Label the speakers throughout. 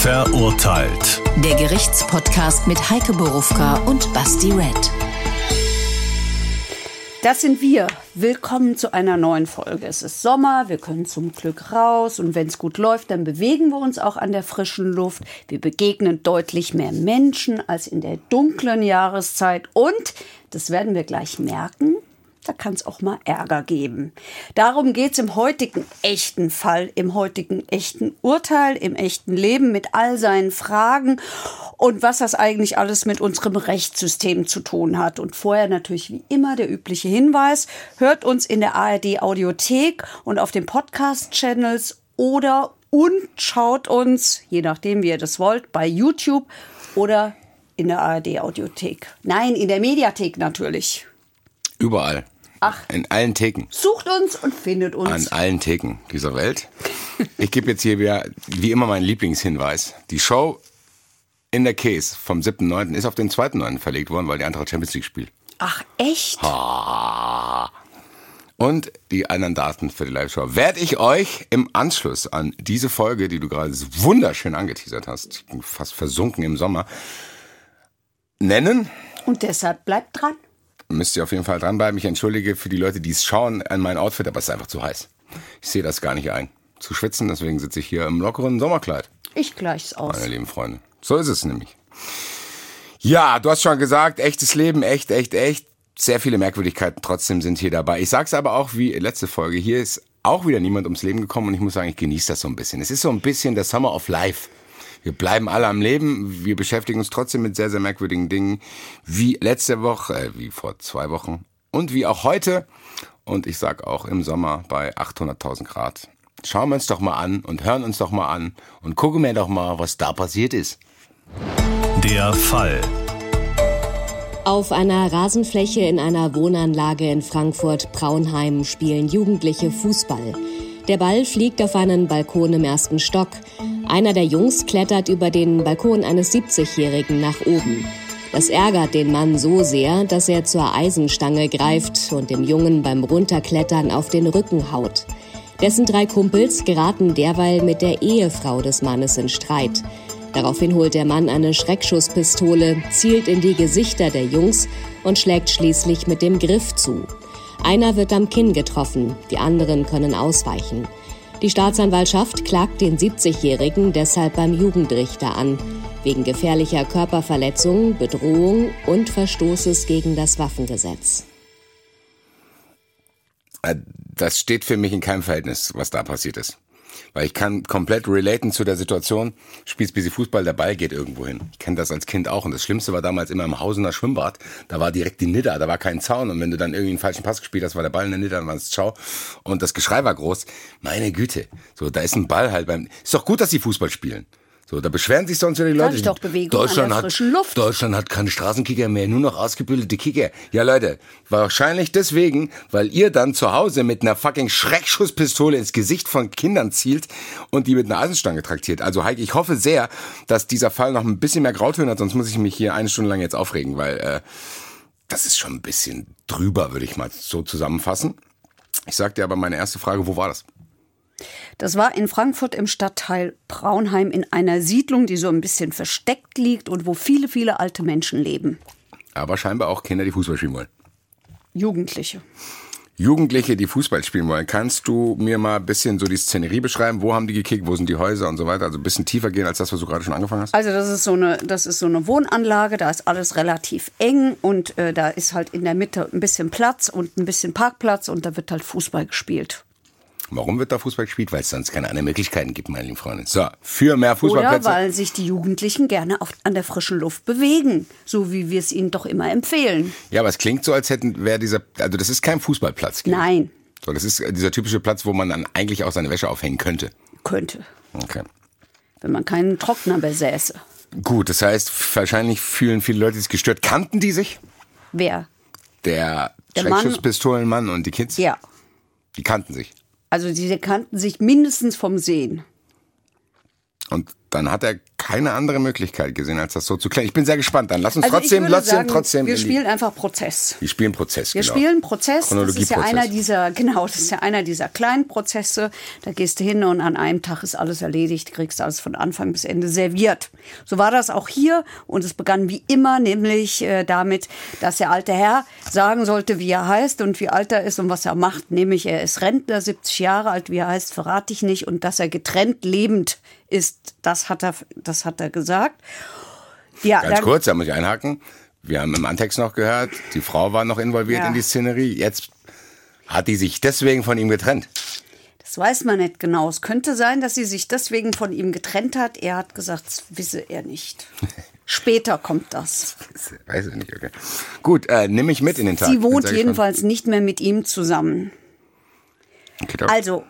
Speaker 1: Verurteilt.
Speaker 2: Der Gerichtspodcast mit Heike Borufka und Basti Red.
Speaker 3: Das sind wir. Willkommen zu einer neuen Folge. Es ist Sommer, wir können zum Glück raus und wenn es gut läuft, dann bewegen wir uns auch an der frischen Luft. Wir begegnen deutlich mehr Menschen als in der dunklen Jahreszeit und, das werden wir gleich merken, da kann es auch mal Ärger geben. Darum geht es im heutigen echten Fall, im heutigen echten Urteil, im echten Leben mit all seinen Fragen und was das eigentlich alles mit unserem Rechtssystem zu tun hat. Und vorher natürlich wie immer der übliche Hinweis, hört uns in der ARD Audiothek und auf den Podcast-Channels oder und schaut uns, je nachdem wie ihr das wollt, bei YouTube oder in der ARD Audiothek. Nein, in der Mediathek natürlich.
Speaker 4: Überall.
Speaker 3: Ach.
Speaker 4: In allen Theken.
Speaker 3: Sucht uns und findet uns.
Speaker 4: An allen Theken dieser Welt. Ich gebe jetzt hier wieder, wie immer, meinen Lieblingshinweis. Die Show in der Case vom 7.9. ist auf den 2.9. verlegt worden, weil die Eintracht Champions League spielt.
Speaker 3: Ach, echt?
Speaker 4: Ah. Und die anderen Daten für die Live-Show werde ich euch im Anschluss an diese Folge, die du gerade so wunderschön angeteasert hast, fast versunken im Sommer, nennen.
Speaker 3: Und deshalb bleibt dran.
Speaker 4: Müsst ihr auf jeden Fall dranbleiben. Ich entschuldige für die Leute, die es schauen an mein Outfit, aber es ist einfach zu heiß. Ich sehe das gar nicht ein. Zu schwitzen, deswegen sitze ich hier im lockeren Sommerkleid.
Speaker 3: Ich gleich's aus.
Speaker 4: Meine lieben Freunde. So ist es nämlich. Ja, du hast schon gesagt, echtes Leben, echt, echt, echt. Sehr viele Merkwürdigkeiten trotzdem sind hier dabei. Ich sag's aber auch wie letzte Folge. Hier ist auch wieder niemand ums Leben gekommen und ich muss sagen, ich genieße das so ein bisschen. Es ist so ein bisschen der Summer of Life. Wir bleiben alle am Leben. Wir beschäftigen uns trotzdem mit sehr, sehr merkwürdigen Dingen. Wie letzte Woche, äh, wie vor zwei Wochen und wie auch heute. Und ich sag auch im Sommer bei 800.000 Grad. Schauen wir uns doch mal an und hören uns doch mal an und gucken wir doch mal, was da passiert ist.
Speaker 1: Der Fall.
Speaker 5: Auf einer Rasenfläche in einer Wohnanlage in Frankfurt-Braunheim spielen Jugendliche Fußball. Der Ball fliegt auf einen Balkon im ersten Stock. Einer der Jungs klettert über den Balkon eines 70-Jährigen nach oben. Das ärgert den Mann so sehr, dass er zur Eisenstange greift und dem Jungen beim Runterklettern auf den Rücken haut. Dessen drei Kumpels geraten derweil mit der Ehefrau des Mannes in Streit. Daraufhin holt der Mann eine Schreckschusspistole, zielt in die Gesichter der Jungs und schlägt schließlich mit dem Griff zu. Einer wird am Kinn getroffen, die anderen können ausweichen. Die Staatsanwaltschaft klagt den 70-Jährigen deshalb beim Jugendrichter an, wegen gefährlicher Körperverletzung, Bedrohung und Verstoßes gegen das Waffengesetz.
Speaker 4: Äh, das steht für mich in keinem Verhältnis, was da passiert ist. Weil ich kann komplett relaten zu der Situation, spielst bisschen Fußball, der Ball geht irgendwo hin. Ich kenne das als Kind auch. Und das Schlimmste war damals immer im Hausener Schwimmbad. Da war direkt die Nidda, da war kein Zaun. Und wenn du dann irgendwie einen falschen Pass gespielt hast, war der Ball in der Nidda, dann war es Ciao. Und das Geschrei war groß. Meine Güte. So, da ist ein Ball halt beim, ist doch gut, dass sie Fußball spielen. So, da beschweren sich sonst wieder die Leute.
Speaker 3: Doch, Bewegung
Speaker 4: Deutschland
Speaker 3: an der frischen
Speaker 4: hat,
Speaker 3: Luft.
Speaker 4: Deutschland hat keine Straßenkicker mehr, nur noch ausgebildete Kicker. Ja, Leute, wahrscheinlich deswegen, weil ihr dann zu Hause mit einer fucking Schreckschusspistole ins Gesicht von Kindern zielt und die mit einer Eisenstange traktiert. Also Heike, ich hoffe sehr, dass dieser Fall noch ein bisschen mehr Grautöne hat, sonst muss ich mich hier eine Stunde lang jetzt aufregen, weil äh, das ist schon ein bisschen drüber, würde ich mal so zusammenfassen. Ich sagte aber meine erste Frage, wo war das?
Speaker 3: Das war in Frankfurt im Stadtteil Braunheim in einer Siedlung, die so ein bisschen versteckt liegt und wo viele, viele alte Menschen leben.
Speaker 4: Aber scheinbar auch Kinder, die Fußball spielen wollen.
Speaker 3: Jugendliche.
Speaker 4: Jugendliche, die Fußball spielen wollen. Kannst du mir mal ein bisschen so die Szenerie beschreiben? Wo haben die gekickt? Wo sind die Häuser und so weiter? Also ein bisschen tiefer gehen als das, was du gerade schon angefangen hast?
Speaker 3: Also das ist so eine, das ist so eine Wohnanlage, da ist alles relativ eng und äh, da ist halt in der Mitte ein bisschen Platz und ein bisschen Parkplatz und da wird halt Fußball gespielt.
Speaker 4: Warum wird da Fußball gespielt? Weil es sonst keine anderen Möglichkeiten gibt, meine lieben Freunde. So, für mehr
Speaker 3: Oder
Speaker 4: Fußballplätze.
Speaker 3: weil sich die Jugendlichen gerne auf, an der frischen Luft bewegen, so wie wir es ihnen doch immer empfehlen.
Speaker 4: ja, aber es klingt so, als hätten wäre dieser, also das ist kein Fußballplatz. Gil.
Speaker 3: Nein,
Speaker 4: So, das ist äh, dieser typische Platz, wo man dann eigentlich auch seine Wäsche aufhängen könnte.
Speaker 3: könnte,
Speaker 4: Okay.
Speaker 3: wenn man keinen Trockner besäße.
Speaker 4: Gut, das heißt, wahrscheinlich fühlen viele Leute sich gestört. Kannten die sich?
Speaker 3: Wer?
Speaker 4: Der,
Speaker 3: Der Mann-
Speaker 4: Schreckschusspistolenmann und die Kids?
Speaker 3: Ja.
Speaker 4: Die kannten sich.
Speaker 3: Also sie kannten sich mindestens vom Sehen.
Speaker 4: Und dann hat er keine andere Möglichkeit gesehen, als das so zu klären. Ich bin sehr gespannt. Dann lass uns
Speaker 3: Also
Speaker 4: trotzdem, trotzdem,
Speaker 3: sagen,
Speaker 4: trotzdem.
Speaker 3: Wir spielen einfach Prozess.
Speaker 4: wir spielen Prozess.
Speaker 3: Wir
Speaker 4: genau.
Speaker 3: spielen Prozess. Das ist ja einer dieser, genau, das ist ja einer dieser kleinen Prozesse. Da gehst du hin und an einem Tag ist alles erledigt, kriegst alles von Anfang bis Ende serviert. So war das auch hier und es begann wie immer, nämlich äh, damit, dass der alte Herr sagen sollte, wie er heißt und wie alt er ist und was er macht. Nämlich er ist Rentner, 70 Jahre alt, wie er heißt, verrate ich nicht und dass er getrennt lebend ist, das hat er, das hat er gesagt. Ja,
Speaker 4: Ganz
Speaker 3: dann-
Speaker 4: kurz, da muss ich einhaken. Wir haben im Antext noch gehört, die Frau war noch involviert
Speaker 3: Ja.
Speaker 4: in die Szenerie. Jetzt hat die sich deswegen von ihm getrennt.
Speaker 3: Das weiß man nicht genau. Es könnte sein, dass sie sich deswegen von ihm getrennt hat. Er hat gesagt, das wisse er nicht. Später kommt das.
Speaker 4: Weiß ich nicht, okay. Gut, äh, nimm mich mit in den Tag.
Speaker 3: Sie wohnt jedenfalls nicht mehr mit ihm zusammen.
Speaker 4: Okay.
Speaker 3: Also,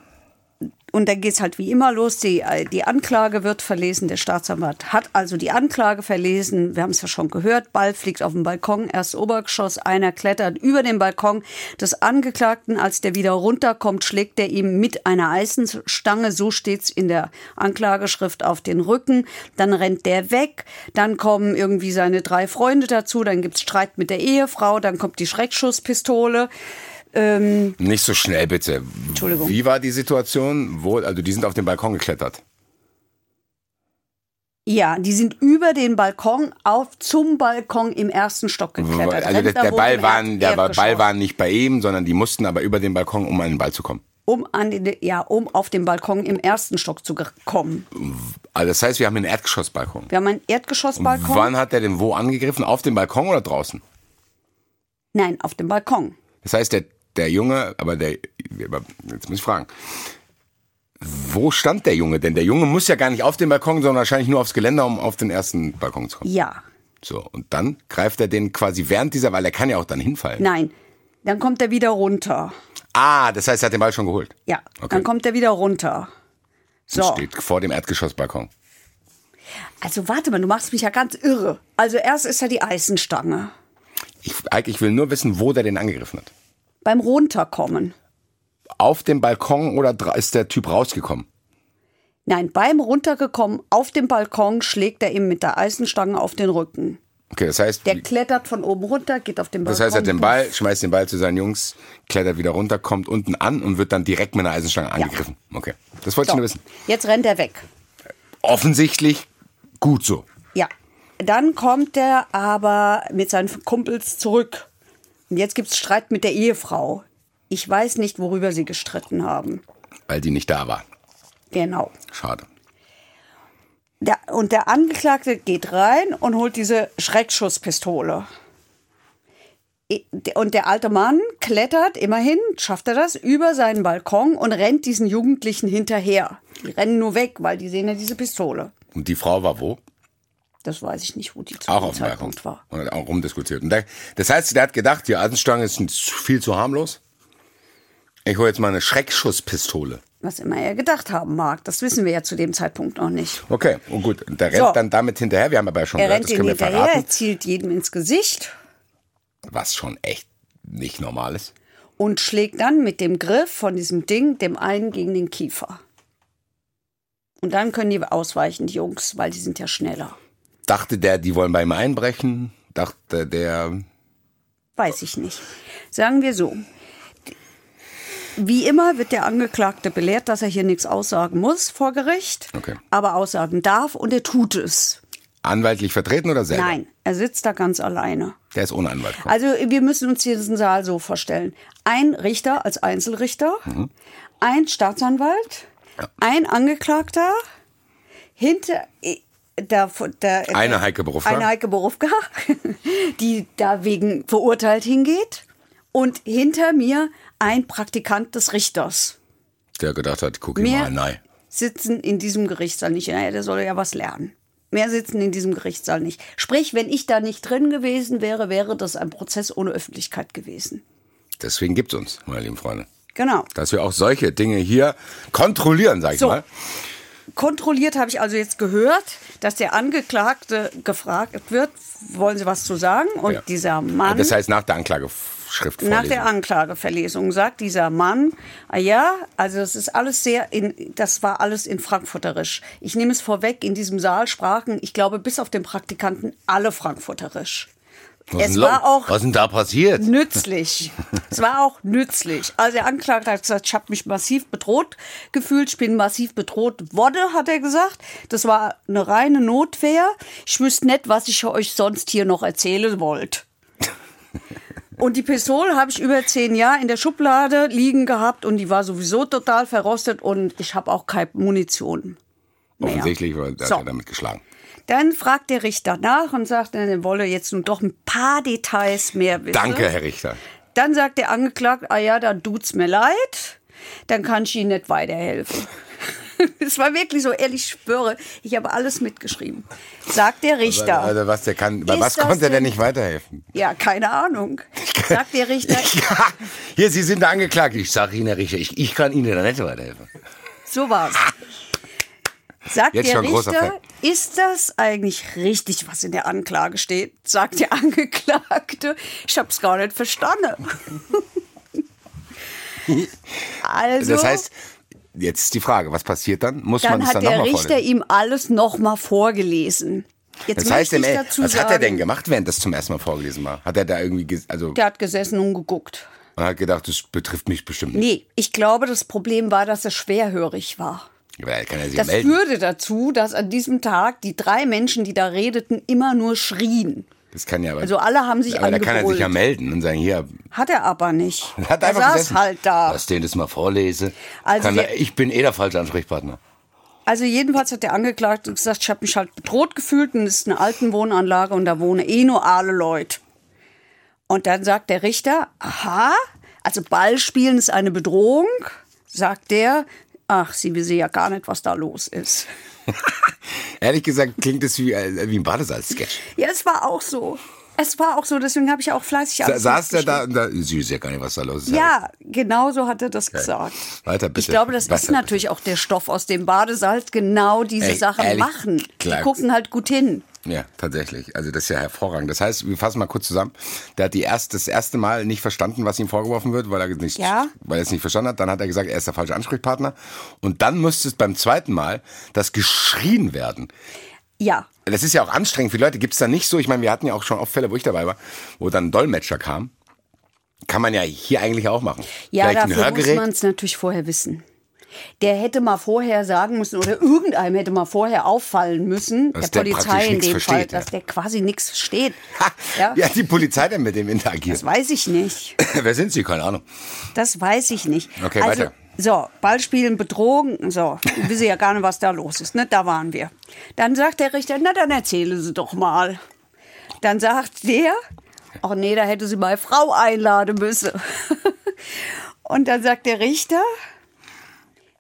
Speaker 3: und dann geht's halt wie immer los. Die, äh, die Anklage wird verlesen. Der Staatsanwalt hat also die Anklage verlesen. Wir haben es ja schon gehört. Ball fliegt auf den Balkon, erst Obergeschoss. Einer klettert über den Balkon des Angeklagten. Als der wieder runterkommt, schlägt er ihm mit einer Eisenstange, so steht's in der Anklageschrift, auf den Rücken. Dann rennt der weg. Dann kommen irgendwie seine drei Freunde dazu. Dann gibt's Streit mit der Ehefrau. Dann kommt die Schreckschusspistole.
Speaker 4: Nicht so schnell, bitte.
Speaker 3: Entschuldigung.
Speaker 4: Wie war die Situation? Wo, also die sind auf den Balkon geklettert.
Speaker 3: Ja, die sind über den Balkon auf zum Balkon im ersten Stock geklettert.
Speaker 4: Also der, der Ball
Speaker 3: im
Speaker 4: war,
Speaker 3: Erd-
Speaker 4: der
Speaker 3: Erdgeschoss.
Speaker 4: Ball war nicht bei ihm, sondern die mussten aber über den Balkon, um an den Ball zu kommen.
Speaker 3: um an den, ja, um auf den Balkon im ersten Stock zu kommen.
Speaker 4: Also das heißt, wir haben einen Erdgeschossbalkon.
Speaker 3: Wir haben einen Erdgeschossbalkon.
Speaker 4: Wann hat er denn wo angegriffen? Auf dem Balkon oder draußen?
Speaker 3: Nein, auf dem Balkon.
Speaker 4: Das heißt, der, der Junge, aber der, jetzt muss ich fragen, wo stand der Junge denn? Der Junge muss ja gar nicht auf den Balkon, sondern wahrscheinlich nur aufs Geländer, um auf den ersten Balkon zu kommen.
Speaker 3: Ja.
Speaker 4: So, und dann greift er den quasi während dieser, weil er kann ja auch dann hinfallen.
Speaker 3: Nein. Dann kommt er wieder runter.
Speaker 4: Ah, das heißt, er hat den Ball schon geholt.
Speaker 3: Ja.
Speaker 4: Okay.
Speaker 3: Dann kommt er wieder runter. So.
Speaker 4: Und steht vor dem Erdgeschossbalkon.
Speaker 3: Also warte mal, du machst mich ja ganz irre. Also erst ist ja die Eisenstange.
Speaker 4: Ich, ich will nur wissen, wo der den angegriffen hat.
Speaker 3: Beim Runterkommen.
Speaker 4: Auf dem Balkon oder ist der Typ rausgekommen?
Speaker 3: Nein, beim Runtergekommen auf dem Balkon schlägt er ihm mit der Eisenstange auf den Rücken.
Speaker 4: Okay, das heißt,
Speaker 3: Der klettert von oben runter, geht auf den Balkon.
Speaker 4: das heißt, er hat den Ball, schmeißt den Ball zu seinen Jungs, klettert wieder runter, kommt unten an und wird dann direkt mit einer Eisenstange angegriffen. Okay, das wollte ich
Speaker 3: So,
Speaker 4: nur wissen.
Speaker 3: jetzt rennt er weg.
Speaker 4: Offensichtlich gut so.
Speaker 3: Ja. Dann kommt er aber mit seinen Kumpels zurück. Und jetzt gibt's Streit mit der Ehefrau. Ich weiß nicht, worüber sie gestritten haben.
Speaker 4: Weil die nicht da war.
Speaker 3: Genau.
Speaker 4: Schade.
Speaker 3: Der, und der Angeklagte geht rein und holt diese Schreckschusspistole. Und der alte Mann klettert, immerhin schafft er das, über seinen Balkon und rennt diesen Jugendlichen hinterher. Die rennen nur weg, weil die sehen ja diese Pistole.
Speaker 4: Und die Frau war wo?
Speaker 3: Das weiß ich nicht, wo die zu
Speaker 4: Auch
Speaker 3: dem. Zeitpunkt war.
Speaker 4: Und auch rumdiskutiert. Und das heißt, der hat gedacht, die Eisenstange ist viel zu harmlos. Ich hole jetzt mal eine Schreckschusspistole.
Speaker 3: Was immer er gedacht haben mag, das wissen wir ja zu dem Zeitpunkt noch nicht.
Speaker 4: Okay, und gut. Und der rennt
Speaker 3: So.
Speaker 4: dann damit hinterher. Wir haben aber ja schon
Speaker 3: Er
Speaker 4: gehört,
Speaker 3: rennt
Speaker 4: das können wir
Speaker 3: hinterher,
Speaker 4: verraten.
Speaker 3: er zielt jedem ins Gesicht
Speaker 4: Was schon echt nicht normal ist.
Speaker 3: und schlägt dann mit dem Griff von diesem Ding dem einen gegen den Kiefer. Und dann können die ausweichen, die Jungs, weil die sind ja schneller.
Speaker 4: Dachte der, die wollen bei ihm einbrechen? Dachte der,
Speaker 3: Weiß ich nicht. Sagen wir so. Wie immer wird der Angeklagte belehrt, dass er hier nichts aussagen muss vor Gericht,
Speaker 4: Okay.
Speaker 3: aber aussagen darf und er tut es.
Speaker 4: anwaltlich vertreten oder selber?
Speaker 3: Nein, er sitzt da ganz alleine.
Speaker 4: Der ist ohne Anwalt. Komm.
Speaker 3: Also wir müssen uns diesen Saal so vorstellen. Ein Richter als Einzelrichter,
Speaker 4: Mhm.
Speaker 3: ein Staatsanwalt, ein Angeklagter, hinter der, der,
Speaker 4: Eine Heike Borufka.
Speaker 3: Eine Heike Borufka, die da wegen verurteilt hingeht. Und hinter mir ein Praktikant des Richters.
Speaker 4: Der gedacht hat, guck ihm mal, nein.
Speaker 3: sitzen in diesem Gerichtssaal nicht. Naja, der soll ja was lernen. Mehr sitzen in diesem Gerichtssaal nicht. Sprich, wenn ich da nicht drin gewesen wäre, wäre das ein Prozess ohne Öffentlichkeit gewesen.
Speaker 4: Deswegen gibt's uns, meine lieben Freunde.
Speaker 3: Genau.
Speaker 4: Dass wir auch solche Dinge hier kontrollieren, sag ich
Speaker 3: So.
Speaker 4: mal.
Speaker 3: Kontrolliert habe ich also jetzt gehört, dass der Angeklagte gefragt wird, wollen Sie was zu sagen? Und
Speaker 4: Ja.
Speaker 3: dieser Mann,
Speaker 4: Das heißt, nach der Anklage Anklageschriftvorlesung.
Speaker 3: Nach der Anklageverlesung sagt dieser Mann, ah ja, also das ist alles sehr, in, das war alles in Frankfurterisch. Ich nehme es vorweg, in diesem Saal sprachen, ich glaube, bis auf den Praktikanten alle Frankfurterisch.
Speaker 4: Was
Speaker 3: es war auch
Speaker 4: Was ist denn da passiert?
Speaker 3: nützlich. es war auch nützlich. Also der Anklagte hat gesagt, ich habe mich massiv bedroht gefühlt, ich bin massiv bedroht worden, hat er gesagt. Das war eine reine Notwehr. Ich wüsste nicht, was ich euch sonst hier noch erzählen wollt. Und die Pistole habe ich über zehn Jahre in der Schublade liegen gehabt und die war sowieso total verrostet und ich habe auch keine Munition. mehr.
Speaker 4: Offensichtlich weil er
Speaker 3: So.
Speaker 4: hat er damit geschlagen.
Speaker 3: Dann fragt der Richter nach und sagt, er wolle jetzt nun doch ein paar Details mehr wissen.
Speaker 4: Danke, Herr Richter.
Speaker 3: Dann sagt der Angeklagte, ah ja, dann tut's mir leid, dann kann ich Ihnen nicht weiterhelfen. Es war wirklich so, ehrlich, ich schwöre, ich habe alles mitgeschrieben. Sagt der Richter.
Speaker 4: Also was der kann, bei was konnte er denn nicht weiterhelfen?
Speaker 3: Ja, keine Ahnung. Sagt der Richter,
Speaker 4: Ja, hier, Sie sind angeklagt. Ich sage Ihnen, Herr Richter, ich, ich kann Ihnen da nicht weiterhelfen.
Speaker 3: so war's. Sagt
Speaker 4: Jetzt
Speaker 3: der Richter, ist das eigentlich richtig, was in der Anklage steht? Sagt der Angeklagte, ich habe es gar nicht verstanden. also,
Speaker 4: Das heißt, jetzt ist die Frage, was passiert dann? Muss man
Speaker 3: dann
Speaker 4: es
Speaker 3: hat
Speaker 4: dann
Speaker 3: der
Speaker 4: nochmal
Speaker 3: Richter
Speaker 4: vorlesen?
Speaker 3: ihm alles nochmal vorgelesen. Jetzt
Speaker 4: Das heißt,
Speaker 3: ich
Speaker 4: Ende,
Speaker 3: dazu
Speaker 4: was
Speaker 3: sagen,
Speaker 4: hat er denn gemacht, während das zum ersten Mal vorgelesen war? Hat er da irgendwie, also,
Speaker 3: Der hat gesessen und geguckt.
Speaker 4: man hat gedacht, das betrifft mich bestimmt nicht.
Speaker 3: Nee, ich glaube, das Problem war, dass er schwerhörig war.
Speaker 4: Sich
Speaker 3: Das
Speaker 4: melden.
Speaker 3: führte dazu, dass an diesem Tag die drei Menschen, die da redeten, immer nur schrien.
Speaker 4: Das kann ja aber.
Speaker 3: Also alle haben sich
Speaker 4: aber da kann er sich ja melden und sagen, hier,
Speaker 3: Hat er aber nicht.
Speaker 4: hat
Speaker 3: er saß
Speaker 4: gesessen.
Speaker 3: halt da.
Speaker 4: Lass den das mal vorlese.
Speaker 3: Also der-
Speaker 4: er, ich bin eh der falsche Ansprechpartner.
Speaker 3: Also jedenfalls hat der Angeklagte gesagt, ich habe mich halt bedroht gefühlt und es ist eine alten Wohnanlage und da wohnen eh nur alle Leute. Und dann sagt der Richter, aha, also Ballspielen ist eine Bedrohung, sagt der. Ach, Sie wissen ja gar nicht, was da los ist.
Speaker 4: Ehrlich gesagt klingt das wie, äh, wie ein Badesalz-Sketch.
Speaker 3: Ja, es war auch so. Es war auch so, deswegen habe ich auch fleißig
Speaker 4: Sa
Speaker 3: alles
Speaker 4: saß der da und da, sie wissen ja gar nicht, was da los ist.
Speaker 3: Ja, genau so hat er das gesagt.
Speaker 4: Weiter bitte.
Speaker 3: Ich glaube, das ist
Speaker 4: Weiter
Speaker 3: natürlich auch der Stoff, aus dem Badesalz genau diese
Speaker 4: Ey,
Speaker 3: Sachen
Speaker 4: ehrlich,
Speaker 3: machen.
Speaker 4: klar.
Speaker 3: Die gucken halt gut hin.
Speaker 4: Ja, tatsächlich. Also das ist ja hervorragend. Das heißt, wir fassen mal kurz zusammen. Der hat die erst, das erste Mal nicht verstanden, was ihm vorgeworfen wird, weil er nicht,
Speaker 3: Ja.
Speaker 4: weil er es nicht verstanden hat. Dann hat er gesagt, er ist der falsche Ansprechpartner. Und dann müsste es beim zweiten Mal das geschrien werden.
Speaker 3: Ja,
Speaker 4: Das ist ja auch anstrengend für die Leute. Gibt es da nicht so? Ich meine, wir hatten ja auch schon oft Fälle, wo ich dabei war, wo dann ein Dolmetscher kam. Kann man ja hier eigentlich auch machen.
Speaker 3: Ja,
Speaker 4: Vielleicht
Speaker 3: dafür muss man es natürlich vorher wissen. Der hätte mal vorher sagen müssen oder irgendeinem hätte mal vorher auffallen müssen,
Speaker 4: Dass
Speaker 3: der
Speaker 4: der
Speaker 3: Polizei in dem Fall,
Speaker 4: ja.
Speaker 3: dass der quasi nichts versteht. Ja.
Speaker 4: Wie hat die Polizei denn mit dem interagiert?
Speaker 3: Das weiß ich nicht.
Speaker 4: Wer sind Sie? Keine Ahnung.
Speaker 3: Das weiß ich nicht.
Speaker 4: Okay,
Speaker 3: also,
Speaker 4: weiter.
Speaker 3: So, Ballspielen, Bedrohung, so. Ich wissen ja gar nicht, was da los ist, ne? Da waren wir. Dann sagt der Richter, na dann erzählen Sie doch mal. Dann sagt der, ach nee, da hätte sie meine Frau einladen müssen. Und dann sagt der Richter,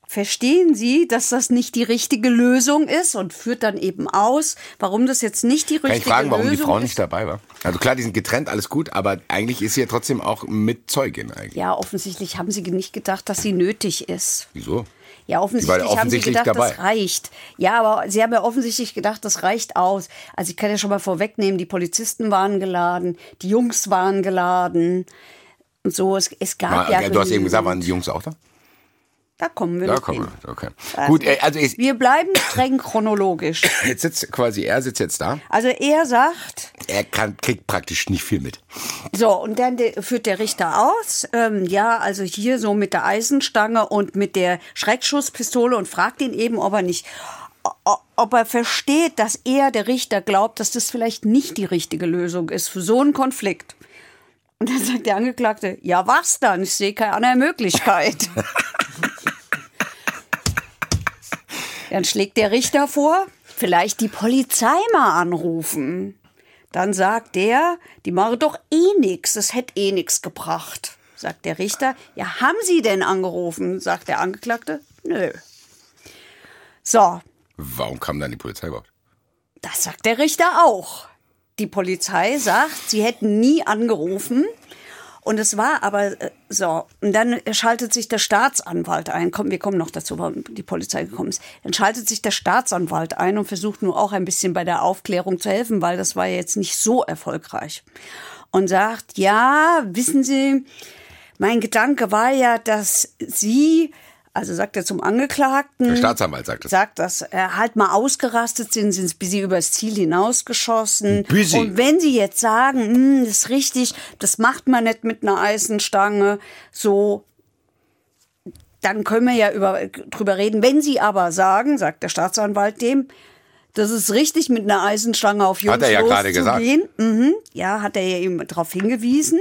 Speaker 3: verstehen Sie, dass das nicht die richtige Lösung ist und führt dann eben aus, warum das jetzt nicht die richtige
Speaker 4: Kann ich fragen, warum
Speaker 3: Lösung
Speaker 4: die Frau
Speaker 3: ist.
Speaker 4: nicht dabei war? Also klar, die sind getrennt, alles gut, aber eigentlich ist sie ja trotzdem auch mit Zeugin eigentlich.
Speaker 3: Ja, offensichtlich haben sie nicht gedacht, dass sie nötig ist.
Speaker 4: Wieso?
Speaker 3: Ja, offensichtlich,
Speaker 4: offensichtlich
Speaker 3: haben sie gedacht,
Speaker 4: dabei.
Speaker 3: das reicht. Ja, aber sie haben ja offensichtlich gedacht, das reicht aus. Also ich kann ja schon mal vorwegnehmen, die Polizisten waren geladen, die Jungs waren geladen und so. Es, es gab
Speaker 4: War,
Speaker 3: ja
Speaker 4: du hast eben gesagt, waren die Jungs auch da?
Speaker 3: Da kommen wir
Speaker 4: Da
Speaker 3: noch
Speaker 4: kommen
Speaker 3: hin.
Speaker 4: wir. Okay.
Speaker 3: Also,
Speaker 4: Gut, äh, also ich,
Speaker 3: wir bleiben streng chronologisch.
Speaker 4: jetzt sitzt quasi er sitzt jetzt da.
Speaker 3: Also er sagt,
Speaker 4: Er kann, kriegt praktisch nicht viel mit.
Speaker 3: So, und dann de- führt der Richter aus, ähm, ja, also hier so mit der Eisenstange und mit der Schreckschusspistole und fragt ihn eben, ob er nicht, ob er versteht, dass er, der Richter, glaubt, dass das vielleicht nicht die richtige Lösung ist für so einen Konflikt. Und dann sagt der Angeklagte, ja, was dann? Ich sehe keine andere Möglichkeit. dann schlägt der Richter vor, vielleicht die Polizei mal anrufen. Dann sagt der, die machen doch eh nix, das hätte eh nix gebracht. Sagt der Richter, ja, haben Sie denn angerufen? Sagt der Angeklagte, nö. So,
Speaker 4: Warum kam dann die Polizei überhaupt?
Speaker 3: das sagt der Richter auch. Die Polizei sagt, sie hätten nie angerufen. Und es war aber äh, so. Und dann schaltet sich der Staatsanwalt ein. Komm, wir kommen noch dazu, warum die Polizei gekommen ist. Dann schaltet sich der Staatsanwalt ein und versucht nur auch ein bisschen bei der Aufklärung zu helfen, weil das war jetzt nicht so erfolgreich. und sagt, ja, wissen Sie, mein Gedanke war ja, dass Sie, also sagt er zum Angeklagten,
Speaker 4: Der Staatsanwalt sagt das.
Speaker 3: sagt, dass er halt mal ausgerastet sind, sind ein bisschen übers Ziel hinausgeschossen.
Speaker 4: Bisschen.
Speaker 3: Und wenn Sie jetzt sagen, hm, das ist richtig, das macht man nicht mit einer Eisenstange, so, dann können wir ja über, drüber reden. Wenn Sie aber sagen, sagt der Staatsanwalt dem, das ist richtig, mit einer Eisenstange auf Jungs
Speaker 4: Hat er ja gerade
Speaker 3: loszugehen. Mhm, ja, hat er ja eben darauf hingewiesen.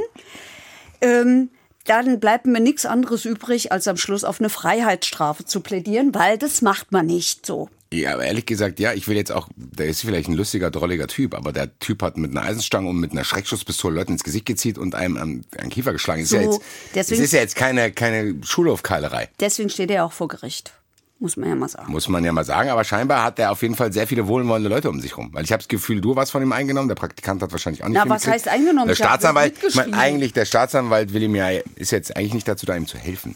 Speaker 3: Ähm, dann bleibt mir nichts anderes übrig, als am Schluss auf eine Freiheitsstrafe zu plädieren, weil das macht man nicht so.
Speaker 4: Ja, aber ehrlich gesagt, ja, ich will jetzt auch, der ist vielleicht ein lustiger, drolliger Typ, aber der Typ hat mit einer Eisenstange und mit einer Schreckschusspistole Leuten ins Gesicht gezielt und einem am, am Kiefer geschlagen. Das ist ja
Speaker 3: So,
Speaker 4: jetzt,
Speaker 3: deswegen-
Speaker 4: ist ja jetzt keine, keine Schulhofkeilerei.
Speaker 3: Deswegen steht er auch vor Gericht. Muss man ja mal sagen.
Speaker 4: Muss man ja mal sagen, aber scheinbar hat er auf jeden Fall sehr viele wohlwollende Leute um sich rum. Weil ich habe das Gefühl, du warst von ihm eingenommen, der Praktikant hat wahrscheinlich auch nicht
Speaker 3: Na, was
Speaker 4: gekriegt.
Speaker 3: heißt eingenommen?
Speaker 4: Der
Speaker 3: Ich
Speaker 4: Staatsanwalt, ich meine, eigentlich der Staatsanwalt will ihm ja, ist jetzt eigentlich nicht dazu da, ihm zu helfen.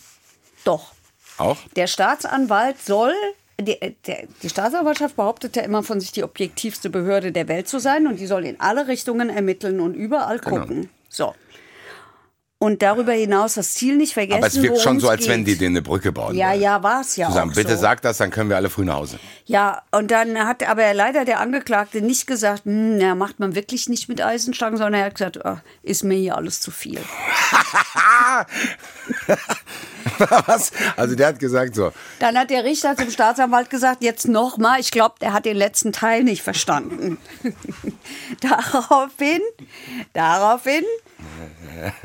Speaker 3: Doch.
Speaker 4: Auch?
Speaker 3: Der Staatsanwalt soll, die, der, die Staatsanwaltschaft behauptet ja immer von sich die objektivste Behörde der Welt zu sein und die soll in alle Richtungen ermitteln und überall
Speaker 4: Genau.
Speaker 3: gucken. So. Und darüber hinaus das Ziel nicht vergessen.
Speaker 4: Aber es wirkt schon so, als
Speaker 3: geht.
Speaker 4: wenn die dir eine Brücke bauen
Speaker 3: Ja,
Speaker 4: wollen.
Speaker 3: ja, war es ja
Speaker 4: Zusammen,
Speaker 3: auch
Speaker 4: bitte
Speaker 3: so.
Speaker 4: sag das, dann können wir alle früh nach Hause.
Speaker 3: Ja, und dann hat aber leider der Angeklagte nicht gesagt, hm, na, macht man wirklich nicht mit Eisenstangen, sondern er hat gesagt, ah, ist mir hier alles zu viel.
Speaker 4: Was? Also der hat gesagt so,
Speaker 3: Dann hat der Richter zum Staatsanwalt gesagt, jetzt nochmal, ich glaube, der hat den letzten Teil nicht verstanden. daraufhin, daraufhin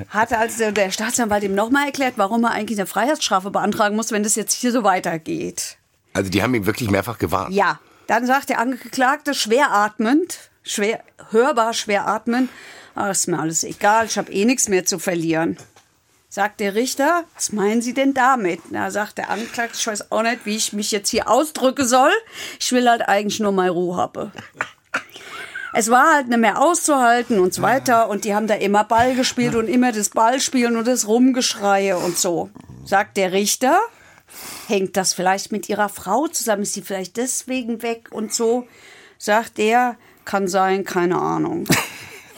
Speaker 3: hat also der Staatsanwalt ihm nochmal erklärt, warum er eigentlich eine Freiheitsstrafe beantragen muss, wenn das jetzt hier so weitergeht.
Speaker 4: also die haben ihn wirklich mehrfach gewarnt.
Speaker 3: Ja, dann sagt der Angeklagte schwer atmend, schwer, hörbar schwer atmend, ach, ist mir alles egal, ich habe eh nichts mehr zu verlieren. Sagt der Richter, was meinen Sie denn damit? Na, sagt der Angeklagte, ich weiß auch nicht, wie ich mich jetzt hier ausdrücken soll. Ich will halt eigentlich nur mal Ruhe haben. Es war halt nicht mehr auszuhalten und so weiter. Und die haben da immer Ball gespielt und immer das Ballspielen und das Rumgeschreie und so. Sagt der Richter, hängt das vielleicht mit ihrer Frau zusammen? Ist sie vielleicht deswegen weg und so? Sagt er, kann sein, keine Ahnung.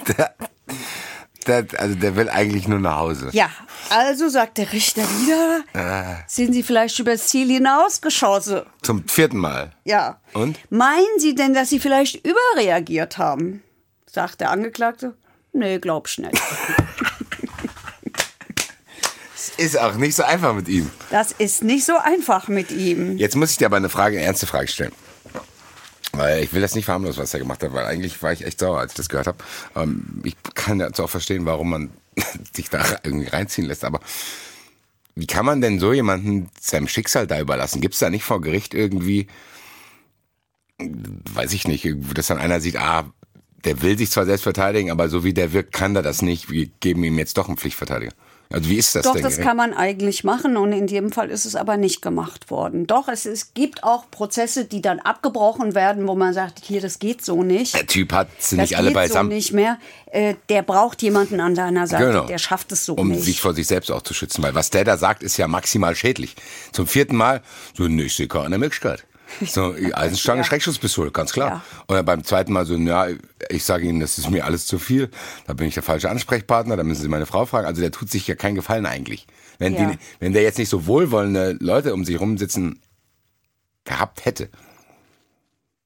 Speaker 4: Der, also der will eigentlich nur nach Hause.
Speaker 3: Ja, also sagt der Richter wieder, sind Sie vielleicht übers Ziel hinausgeschossen?
Speaker 4: Zum vierten Mal.
Speaker 3: Ja.
Speaker 4: Und?
Speaker 3: Meinen Sie denn, dass Sie vielleicht überreagiert haben? Sagt der Angeklagte. Nee, glaub's nicht.
Speaker 4: Ist auch nicht so einfach mit ihm.
Speaker 3: Das ist nicht so einfach mit ihm.
Speaker 4: Jetzt muss ich dir aber eine Frage, eine ernste Frage stellen. Weil ich will das nicht verharmlosen, was er gemacht hat, weil eigentlich war ich echt sauer, als ich das gehört habe. Ähm, ich kann jetzt auch verstehen, warum man sich da irgendwie reinziehen lässt, aber wie kann man denn so jemanden seinem Schicksal da überlassen? Gibt es da nicht vor Gericht irgendwie, weiß ich nicht, dass dann einer sieht, ah, der will sich zwar selbst verteidigen, aber so wie der wirkt, kann er das nicht. Wir geben ihm jetzt doch einen Pflichtverteidiger. Also wie ist das
Speaker 3: Doch,
Speaker 4: denn?
Speaker 3: das kann man eigentlich machen und in dem Fall ist es aber nicht gemacht worden. Doch, es, es gibt auch Prozesse, die dann abgebrochen werden, wo man sagt, hier, das geht so nicht.
Speaker 4: der Typ hat sie nicht alle beisammen.
Speaker 3: so nicht mehr. Äh, der braucht jemanden an seiner Seite.
Speaker 4: Genau.
Speaker 3: Der schafft es so
Speaker 4: um
Speaker 3: nicht.
Speaker 4: sich vor sich selbst auch zu schützen. Weil was der da sagt, ist ja maximal schädlich. Zum vierten Mal, so, nee, ich sehe keine Möglichkeit. So, Eisenstange,
Speaker 3: Ja.
Speaker 4: Schreckschusspistole, ganz klar.
Speaker 3: Ja.
Speaker 4: Und dann beim zweiten Mal so, ja, ich sage Ihnen, das ist mir alles zu viel. Da bin ich der falsche Ansprechpartner, da müssen Sie meine Frau fragen. Also der tut sich ja keinen Gefallen eigentlich. Wenn,
Speaker 3: Ja.
Speaker 4: die, wenn der jetzt nicht so wohlwollende Leute um sich rumsitzen gehabt hätte,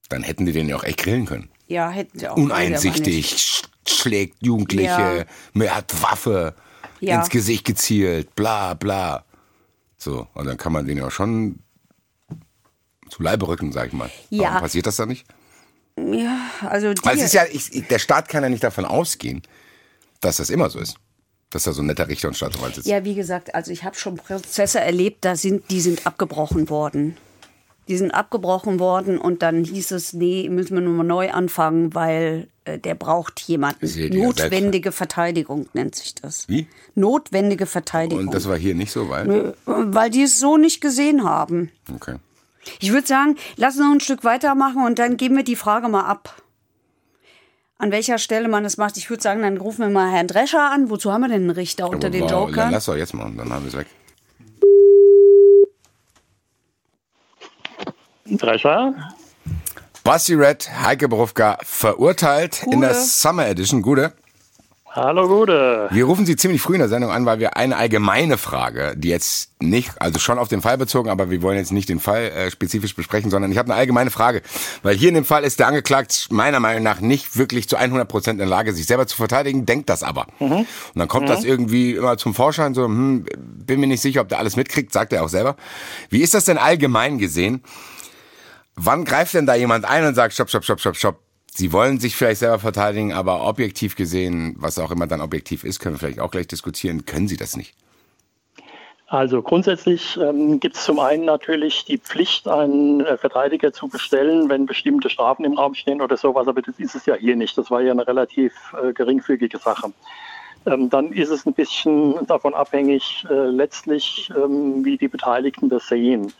Speaker 4: dann hätten die den ja auch echt grillen können.
Speaker 3: ja, hätten sie auch.
Speaker 4: Uneinsichtig, sch schlägt Jugendliche,
Speaker 3: Ja.
Speaker 4: hat Waffe
Speaker 3: Ja.
Speaker 4: ins Gesicht gezielt, bla bla. So, und dann kann man den ja schon zu Leibe rücken, sag ich mal.
Speaker 3: Ja.
Speaker 4: Warum passiert das dann nicht?
Speaker 3: Ja, also die,
Speaker 4: Weil es ist ja, ich, der Staat kann ja nicht davon ausgehen, dass das immer so ist. Dass da so ein netter Richter und Staatsanwalt sitzt.
Speaker 3: Ja, wie gesagt, also ich habe schon Prozesse erlebt, da sind, die sind abgebrochen worden. Die sind abgebrochen worden und dann hieß es, nee, müssen wir nur mal neu anfangen, weil äh, der braucht jemanden. Notwendige Verteidigung nennt sich das.
Speaker 4: Wie?
Speaker 3: Notwendige Verteidigung.
Speaker 4: Und das war hier nicht so, weil.
Speaker 3: Weil die es so nicht gesehen haben.
Speaker 4: Okay.
Speaker 3: Ich würde sagen, lass uns noch ein Stück weitermachen und dann geben wir die Frage mal ab. An welcher Stelle man das macht. Ich würde sagen, dann rufen wir mal Herrn Drescher an. Wozu haben wir denn einen Richter unter den Jokern?
Speaker 4: lass doch jetzt mal, dann haben wir es weg.
Speaker 6: Drescher?
Speaker 4: Basti Red, Heike Berufka verurteilt in
Speaker 3: Gute.
Speaker 4: der Summer Edition. Gute.
Speaker 6: Hallo Gude.
Speaker 4: Wir rufen Sie ziemlich früh in der Sendung an, weil wir eine allgemeine Frage, die jetzt nicht, also schon auf den Fall bezogen, aber wir wollen jetzt nicht den Fall äh, spezifisch besprechen, sondern ich habe eine allgemeine Frage. Weil hier in dem Fall ist der Angeklagte meiner Meinung nach nicht wirklich zu 100 Prozent in der Lage, sich selber zu verteidigen, denkt das aber. Mhm. Und dann kommt mhm. das irgendwie immer zum Vorschein, so, hm, bin mir nicht sicher, ob der alles mitkriegt, sagt er auch selber. Wie ist das denn allgemein gesehen? Wann greift denn da jemand ein und sagt, stopp, stopp, stopp, stopp, stopp, Sie wollen sich vielleicht selber verteidigen, aber objektiv gesehen, was auch immer dann objektiv ist, können wir vielleicht auch gleich diskutieren, können Sie das nicht?
Speaker 6: Also grundsätzlich ähm, gibt es zum einen natürlich die Pflicht, einen äh, Verteidiger zu bestellen, wenn bestimmte Strafen im Raum stehen oder sowas, aber das ist es ja hier nicht. Das war ja eine relativ äh, geringfügige Sache. Ähm, dann ist es ein bisschen davon abhängig, äh, letztlich, ähm, wie die Beteiligten das sehen.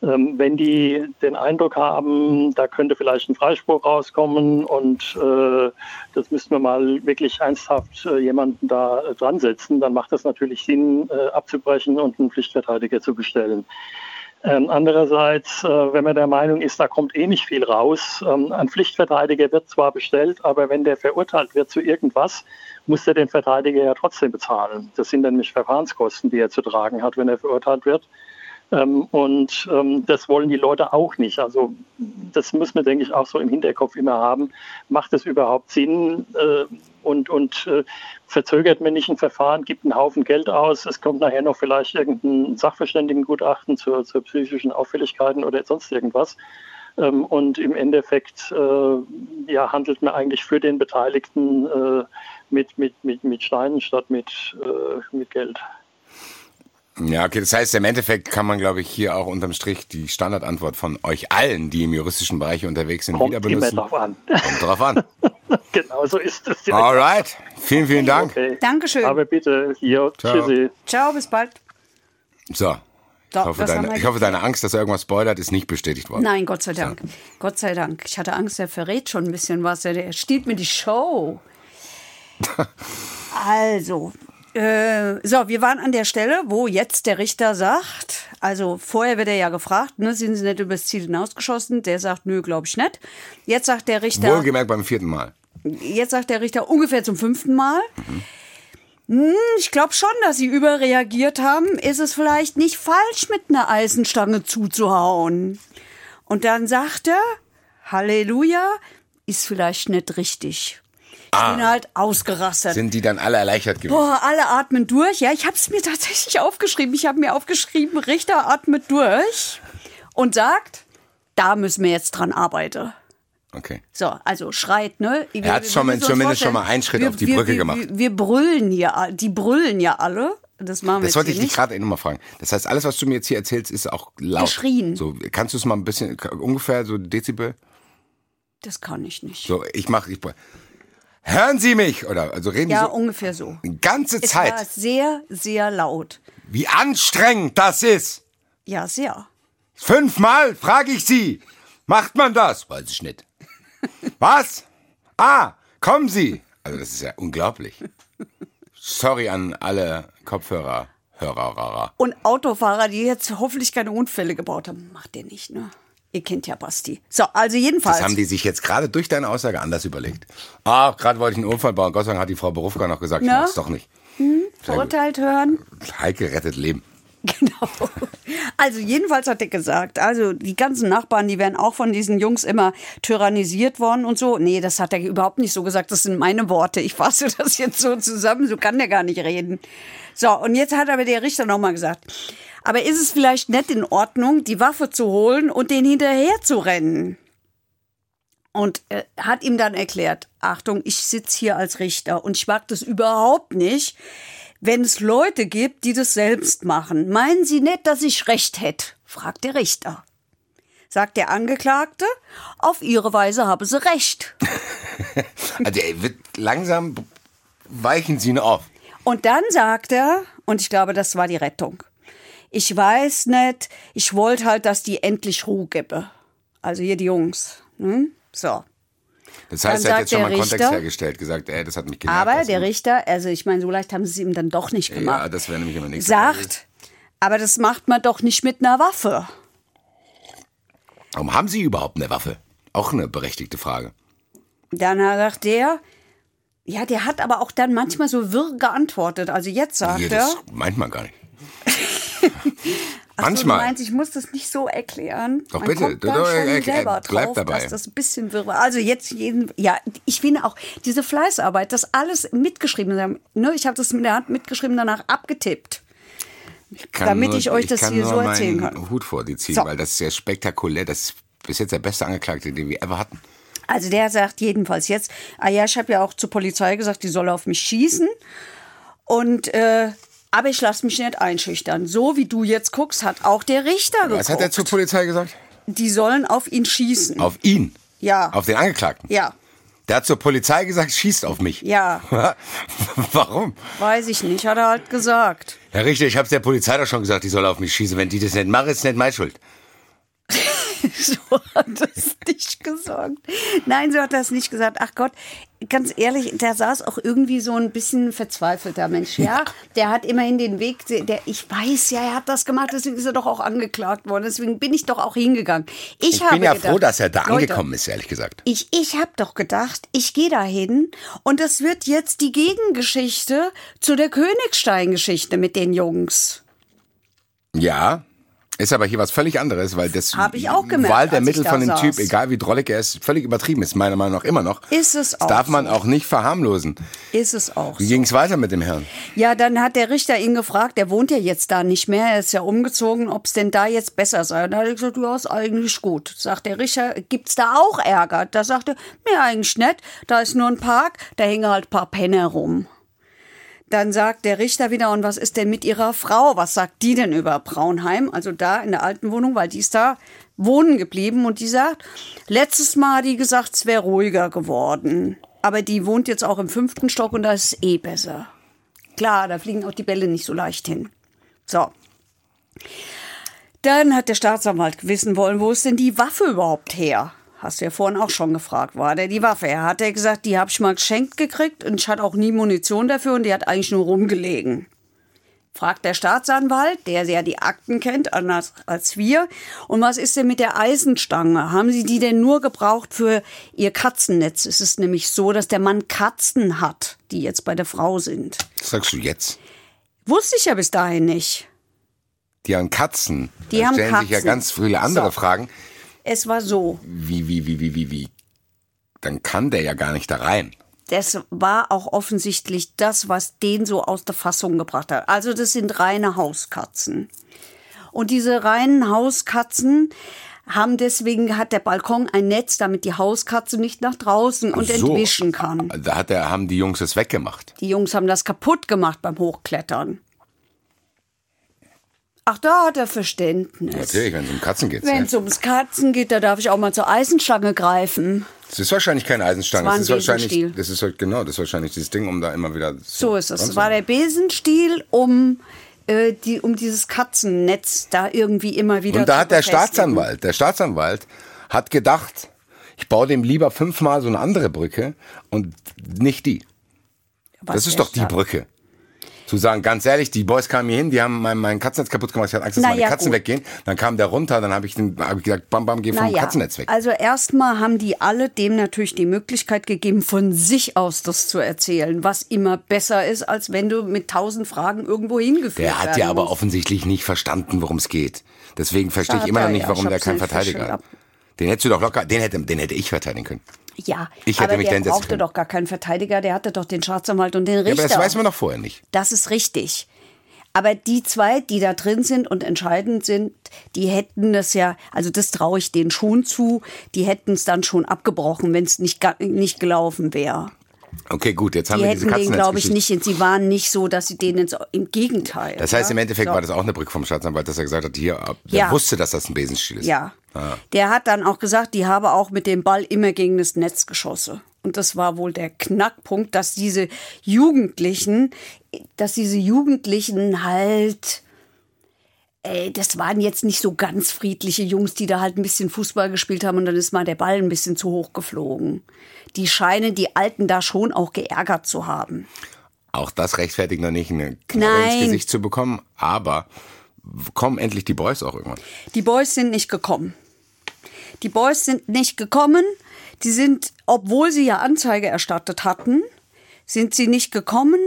Speaker 6: Ähm, wenn die den Eindruck haben, da könnte vielleicht ein Freispruch rauskommen und äh, das müssten wir mal wirklich ernsthaft äh, jemanden da äh, dran setzen, dann macht es natürlich Sinn, äh, abzubrechen und einen Pflichtverteidiger zu bestellen. Ähm, andererseits, äh, wenn man der Meinung ist, da kommt eh nicht viel raus, ähm, ein Pflichtverteidiger wird zwar bestellt, aber wenn der verurteilt wird zu irgendwas, muss er den Verteidiger ja trotzdem bezahlen. Das sind nämlich Verfahrenskosten, die er zu tragen hat, wenn er verurteilt wird. Ähm, und ähm, das wollen die Leute auch nicht. Also das muss man, denke ich, auch so im Hinterkopf immer haben. Macht es überhaupt Sinn äh, und, und äh, verzögert man nicht ein Verfahren, gibt einen Haufen Geld aus, es kommt nachher noch vielleicht irgendein Sachverständigengutachten zur, zur psychischen Auffälligkeiten oder sonst irgendwas. Ähm, und im Endeffekt äh, ja, handelt man eigentlich für den Beteiligten äh, mit, mit, mit, mit Steinen statt mit, äh, mit Geld.
Speaker 4: Ja, okay, das heißt, im Endeffekt kann man, glaube ich, hier auch unterm Strich die Standardantwort von euch allen, die im juristischen Bereich unterwegs sind,
Speaker 6: Kommt
Speaker 4: wieder benutzen.
Speaker 6: Kommt drauf an.
Speaker 4: Kommt drauf an.
Speaker 6: genau so ist es.
Speaker 4: Alright, vielen, vielen Dank.
Speaker 3: Okay. Dankeschön.
Speaker 6: Aber bitte, hier,
Speaker 4: Ciao.
Speaker 6: tschüssi.
Speaker 3: Ciao, bis bald.
Speaker 4: So.
Speaker 3: So,
Speaker 4: Ich hoffe, deine, ich hoffe, deine Angst, dass er irgendwas spoilert, ist nicht bestätigt worden.
Speaker 3: Nein, Gott sei Dank. Gott sei Dank. Ich hatte Angst, er verrät schon ein bisschen was. Er stiehlt mir die Show. also, äh, so, wir waren an der Stelle, wo jetzt der Richter sagt, also vorher wird er ja gefragt, ne, sind Sie nicht übers Ziel hinausgeschossen? Der sagt, nö, glaube ich nicht. Jetzt sagt der Richter,
Speaker 4: Wohlgemerkt beim vierten Mal.
Speaker 3: jetzt sagt der Richter ungefähr zum fünften Mal. Hm, ich glaube schon, dass sie überreagiert haben. Ist es vielleicht nicht falsch, mit einer Eisenstange zuzuhauen? Und dann sagt er, Halleluja, ist vielleicht nicht richtig. Ich bin halt ausgerastet.
Speaker 4: Sind die dann alle erleichtert gewesen?
Speaker 3: Boah, alle atmen durch. Ja, ich habe es mir tatsächlich aufgeschrieben. Ich habe mir aufgeschrieben, Richter atmet durch und sagt, da müssen wir jetzt dran arbeiten.
Speaker 4: Okay.
Speaker 3: So, also schreit, ne?
Speaker 4: Er hat schon mal- zumindest schon mal einen Schritt
Speaker 3: wir,
Speaker 4: auf die
Speaker 3: wir,
Speaker 4: Brücke gemacht.
Speaker 3: Wir, brüllen a- die brüllen ja alle. Das machen wir
Speaker 4: Das wollte ich
Speaker 3: hier
Speaker 4: dich gerade nochmal fragen. Das heißt, alles, was du mir jetzt hier erzählst, ist auch laut.
Speaker 3: Geschrien.
Speaker 4: So, kannst du es mal ein bisschen, ungefähr so Dezibel?
Speaker 3: Das kann ich nicht.
Speaker 4: So, ich mach, ich, hören Sie mich! Oder, also reden
Speaker 3: ja,
Speaker 4: die so
Speaker 3: ungefähr so.
Speaker 4: die ganze
Speaker 3: Es war
Speaker 4: Zeit.
Speaker 3: sehr, sehr laut.
Speaker 4: Wie anstrengend das ist!
Speaker 3: Ja, sehr.
Speaker 4: Fünfmal frage ich Sie. Macht man das? Weiß ich nicht. Was? Ah, kommen Sie. Also das ist ja unglaublich. Sorry an alle Kopfhörer, Hörer,
Speaker 3: Und Autofahrer, die jetzt hoffentlich keine Unfälle gebaut haben, macht ihr nicht, ne? Ihr kennt ja Basti. So, also jedenfalls.
Speaker 4: Das haben die sich jetzt gerade durch deine Aussage anders überlegt. Ah, gerade wollte ich einen Unfall bauen. Gott sei Dank hat die Frau Berufka noch gesagt, ich
Speaker 3: Na?
Speaker 4: mach's doch nicht.
Speaker 3: verurteilt hören.
Speaker 4: Heike rettet Leben.
Speaker 3: Genau. Also jedenfalls hat er gesagt, also die ganzen Nachbarn, die werden auch von diesen Jungs immer tyrannisiert worden und so. Nee, das hat er überhaupt nicht so gesagt. Das sind meine Worte. Ich fasse das jetzt so zusammen. So kann der gar nicht reden. So, und jetzt hat aber der Richter nochmal gesagt, aber ist es vielleicht nicht in Ordnung, die Waffe zu holen und den hinterher zu rennen? Und er hat ihm dann erklärt, Achtung, ich sitze hier als Richter und ich mag das überhaupt nicht, wenn es Leute gibt, die das selbst machen. Meinen Sie nicht, dass ich recht hätte? fragt der Richter. Sagt der Angeklagte, auf ihre Weise habe sie recht.
Speaker 4: Also er wird langsam weichen Sie ihn auf.
Speaker 3: Und dann sagt er, und ich glaube, das war die Rettung. Ich weiß nicht, ich wollte halt, dass die endlich Ruhe gebe. Also hier die Jungs. Hm? So.
Speaker 4: Das
Speaker 3: Dann
Speaker 4: heißt, er hat jetzt schon mal
Speaker 3: der
Speaker 4: Kontext
Speaker 3: Richter-
Speaker 4: hergestellt, gesagt, ey, das hat mich genervt.
Speaker 3: Aber der Richter, also ich meine, so leicht haben sie es ihm dann doch nicht gemacht.
Speaker 4: Ja, das wäre nämlich immer Frage.
Speaker 3: sagt, aber das macht man doch nicht mit einer Waffe.
Speaker 4: Warum haben Sie überhaupt eine Waffe? Auch eine berechtigte Frage.
Speaker 3: Dann sagt der, Ja, der hat aber auch dann manchmal so wirr geantwortet. Also jetzt sagt
Speaker 4: Hier,
Speaker 3: er.
Speaker 4: das manchmal gar nicht.
Speaker 3: Ach so,
Speaker 4: manchmal.
Speaker 3: du meinst, ich muss das nicht so erklären.
Speaker 4: Doch,
Speaker 3: Man
Speaker 4: bitte.
Speaker 3: da
Speaker 4: äh, äh,
Speaker 3: selber
Speaker 4: bleib dabei.
Speaker 3: Dass das ein bisschen wirr war. Also jetzt jeden, ja, ich finde auch diese Fleißarbeit, das alles mitgeschrieben, ne, ich habe das mit der Hand mitgeschrieben, danach abgetippt.
Speaker 4: kann
Speaker 3: damit ich euch das
Speaker 4: kann
Speaker 3: hier
Speaker 4: nur
Speaker 3: so erzählen
Speaker 4: meinen
Speaker 3: kann.
Speaker 4: Hut vor dir ziehen,
Speaker 3: So.
Speaker 4: weil das ist sehr spektakulär. Das ist bis jetzt der beste Angeklagte, den wir ever hatten.
Speaker 3: Also der sagt jedenfalls jetzt, ah ja, ich habe ja auch zur Polizei gesagt, die soll auf mich schießen. Und äh, aber ich lasse mich nicht einschüchtern. So wie du jetzt guckst, hat auch der Richter geguckt.
Speaker 4: Was hat er zur Polizei gesagt?
Speaker 3: Die sollen auf ihn schießen.
Speaker 4: Auf ihn?
Speaker 3: Ja.
Speaker 4: Auf den Angeklagten?
Speaker 3: ja,
Speaker 4: Der hat zur Polizei gesagt, schießt auf mich.
Speaker 3: ja,
Speaker 4: Warum?
Speaker 3: weiß ich nicht, hat er halt gesagt.
Speaker 4: Herr Richter, ich habe der Polizei doch schon gesagt, die soll auf mich schießen. Wenn die das nicht machen, ist nicht meine Schuld.
Speaker 3: So hat es nicht gesagt. Nein, so hat er es nicht gesagt. Ach Gott, ganz ehrlich, da saß auch irgendwie so ein bisschen verzweifelter Mensch. Ja, der hat immerhin den Weg, der, ich weiß ja, er hat das gemacht, deswegen ist er doch auch angeklagt worden. Deswegen bin ich doch auch hingegangen. Ich,
Speaker 4: Ich
Speaker 3: habe
Speaker 4: bin ja
Speaker 3: gedacht,
Speaker 4: froh, dass er da
Speaker 3: Leute,
Speaker 4: angekommen ist, ehrlich gesagt.
Speaker 3: Ich, ich habe doch gedacht, ich gehe da hin und das wird jetzt die Gegengeschichte zu der Königstein-Geschichte mit den Jungs.
Speaker 4: Ja, ist aber hier was völlig anderes, weil das
Speaker 3: Hab ich auch gemerkt,
Speaker 4: Wahl der Mittel von dem
Speaker 3: saß.
Speaker 4: Typ, egal wie drollig er ist, völlig übertrieben ist, meiner Meinung nach immer noch.
Speaker 3: Ist es
Speaker 4: Das
Speaker 3: auch
Speaker 4: darf man
Speaker 3: so.
Speaker 4: auch nicht verharmlosen.
Speaker 3: Ist es auch.
Speaker 4: Wie
Speaker 3: so.
Speaker 4: ging es weiter mit dem Herrn?
Speaker 3: Ja, dann hat der Richter ihn gefragt, der wohnt ja jetzt da nicht mehr, er ist ja umgezogen, ob es denn da jetzt besser sei. Und da hat er gesagt, ja, ist eigentlich gut. Sagt der Richter, gibt's da auch Ärger? Da sagte, mir eigentlich nicht, da ist nur ein Park, da hängen halt ein paar Penner rum. Dann sagt der Richter wieder, und was ist denn mit ihrer Frau? Was sagt die denn über Braunheim? Also da in der alten Wohnung, weil die ist da wohnen geblieben und die sagt, letztes Mal hat die gesagt, es wäre ruhiger geworden. Aber die wohnt jetzt auch im fünften Stock und da ist es eh besser. Klar, da fliegen auch die Bälle nicht so leicht hin. So. Dann hat der Staatsanwalt wissen wollen, wo ist denn die Waffe überhaupt her? Hast du ja vorhin auch schon gefragt, war der die Waffe? Er hat er gesagt, die habe ich mal geschenkt gekriegt und ich hatte auch nie Munition dafür und die hat eigentlich nur rumgelegen. Fragt der Staatsanwalt, der ja die Akten kennt, anders als wir. Und was ist denn mit der Eisenstange? Haben Sie die denn nur gebraucht für Ihr Katzennetz? Es ist nämlich so, dass der Mann Katzen hat, die jetzt bei der Frau sind.
Speaker 4: Das sagst du jetzt.
Speaker 3: Wusste ich ja bis dahin nicht.
Speaker 4: Die haben Katzen.
Speaker 3: Die
Speaker 4: da
Speaker 3: haben
Speaker 4: stellen sich ja
Speaker 3: Katzen.
Speaker 4: ganz viele andere
Speaker 3: So.
Speaker 4: Fragen.
Speaker 3: Es war so.
Speaker 4: Wie, wie, wie, wie, wie, wie? Dann kann der ja gar nicht da rein.
Speaker 3: Das war auch offensichtlich das, was den so aus der Fassung gebracht hat. Also das sind reine Hauskatzen. Und diese reinen Hauskatzen haben deswegen hat der Balkon ein Netz, damit die Hauskatze nicht nach draußen und
Speaker 4: so.
Speaker 3: entwischen kann.
Speaker 4: Da hat der, haben die Jungs es weggemacht.
Speaker 3: Die Jungs haben das kaputt gemacht beim Hochklettern. Ach, da hat er Verständnis.
Speaker 4: Natürlich, wenn es um Katzen geht.
Speaker 3: Wenn
Speaker 4: Ja.
Speaker 3: es ums Katzen geht, da darf ich auch mal zur Eisenstange greifen.
Speaker 4: Das ist wahrscheinlich keine Eisenstange.
Speaker 3: Das war
Speaker 4: Das, ist wahrscheinlich, das ist halt- genau, das ist wahrscheinlich dieses Ding, um da immer wieder
Speaker 3: So ist es.
Speaker 4: zu
Speaker 3: war der Besenstiel, um, äh, die, um dieses Katzennetz da irgendwie immer wieder
Speaker 4: Und da
Speaker 3: zu
Speaker 4: hat der
Speaker 3: befestigen.
Speaker 4: Staatsanwalt, der Staatsanwalt hat gedacht, ich baue dem lieber fünfmal so eine andere Brücke und nicht die.
Speaker 3: Was
Speaker 4: das ist doch die
Speaker 3: Staat-
Speaker 4: Brücke. Zu sagen, ganz ehrlich, die Boys kamen hier hin, die haben mein, mein Katzennetz kaputt gemacht, ich hatte Angst, dass
Speaker 3: Na
Speaker 4: meine
Speaker 3: ja,
Speaker 4: Katzen
Speaker 3: gut.
Speaker 4: weggehen. Dann kam der runter, dann habe ich, den- hab ich gesagt, bam, bam, geh vom
Speaker 3: Naja,
Speaker 4: Katzennetz weg.
Speaker 3: also erstmal haben die alle dem natürlich die Möglichkeit gegeben, von sich aus das zu erzählen, was immer besser ist, als wenn du mit tausend Fragen irgendwo hingeführt
Speaker 4: Der hat ja aber
Speaker 3: musst.
Speaker 4: offensichtlich nicht verstanden, worum es geht. Deswegen verstehe ich immer noch nicht,
Speaker 3: ja.
Speaker 4: warum der keinen Verteidiger hat. Den hättest du doch locker, den hätte, den hätte ich verteidigen können.
Speaker 3: Ja,
Speaker 4: Ich hätte
Speaker 3: aber
Speaker 4: mich
Speaker 3: der brauchte doch gar keinen Verteidiger, der hatte doch den Staatsanwalt und den
Speaker 4: Ja,
Speaker 3: Richter.
Speaker 4: aber das weiß man doch vorher nicht.
Speaker 3: Das ist richtig. Aber die zwei, die da drin sind und entscheidend sind, die hätten das ja, also das traue ich denen schon zu, die hätten es dann schon abgebrochen, wenn es nicht, nicht gelaufen wäre.
Speaker 4: Okay, gut, jetzt haben
Speaker 3: Die
Speaker 4: wir diese
Speaker 3: den, glaube ich, nicht, sie waren nicht so, dass sie denen ins, im Gegenteil.
Speaker 4: Das heißt,
Speaker 3: ja?
Speaker 4: im Endeffekt
Speaker 3: So.
Speaker 4: war das auch eine Brücke vom Staatsanwalt, dass er gesagt hat, hier, der
Speaker 3: Ja.
Speaker 4: wusste, dass das ein Besenstiel ist.
Speaker 3: Ja.
Speaker 4: Ah.
Speaker 3: Der hat dann auch gesagt, die habe auch mit dem Ball immer gegen das Netz geschossen. Und das war wohl der Knackpunkt, dass diese Jugendlichen, dass diese Jugendlichen halt, ey, das waren jetzt nicht so ganz friedliche Jungs, die da halt ein bisschen Fußball gespielt haben und dann ist mal der Ball ein bisschen zu hoch geflogen. Die scheinen die Alten da schon auch geärgert zu haben.
Speaker 4: Auch das rechtfertigt noch nicht, eine Knarre
Speaker 3: Nein.
Speaker 4: ins Gesicht zu bekommen, aber kommen endlich die Boys auch irgendwann.
Speaker 3: Die Boys sind nicht gekommen. Die Boys sind nicht gekommen. Die sind, obwohl sie ja Anzeige erstattet hatten, sind sie nicht gekommen.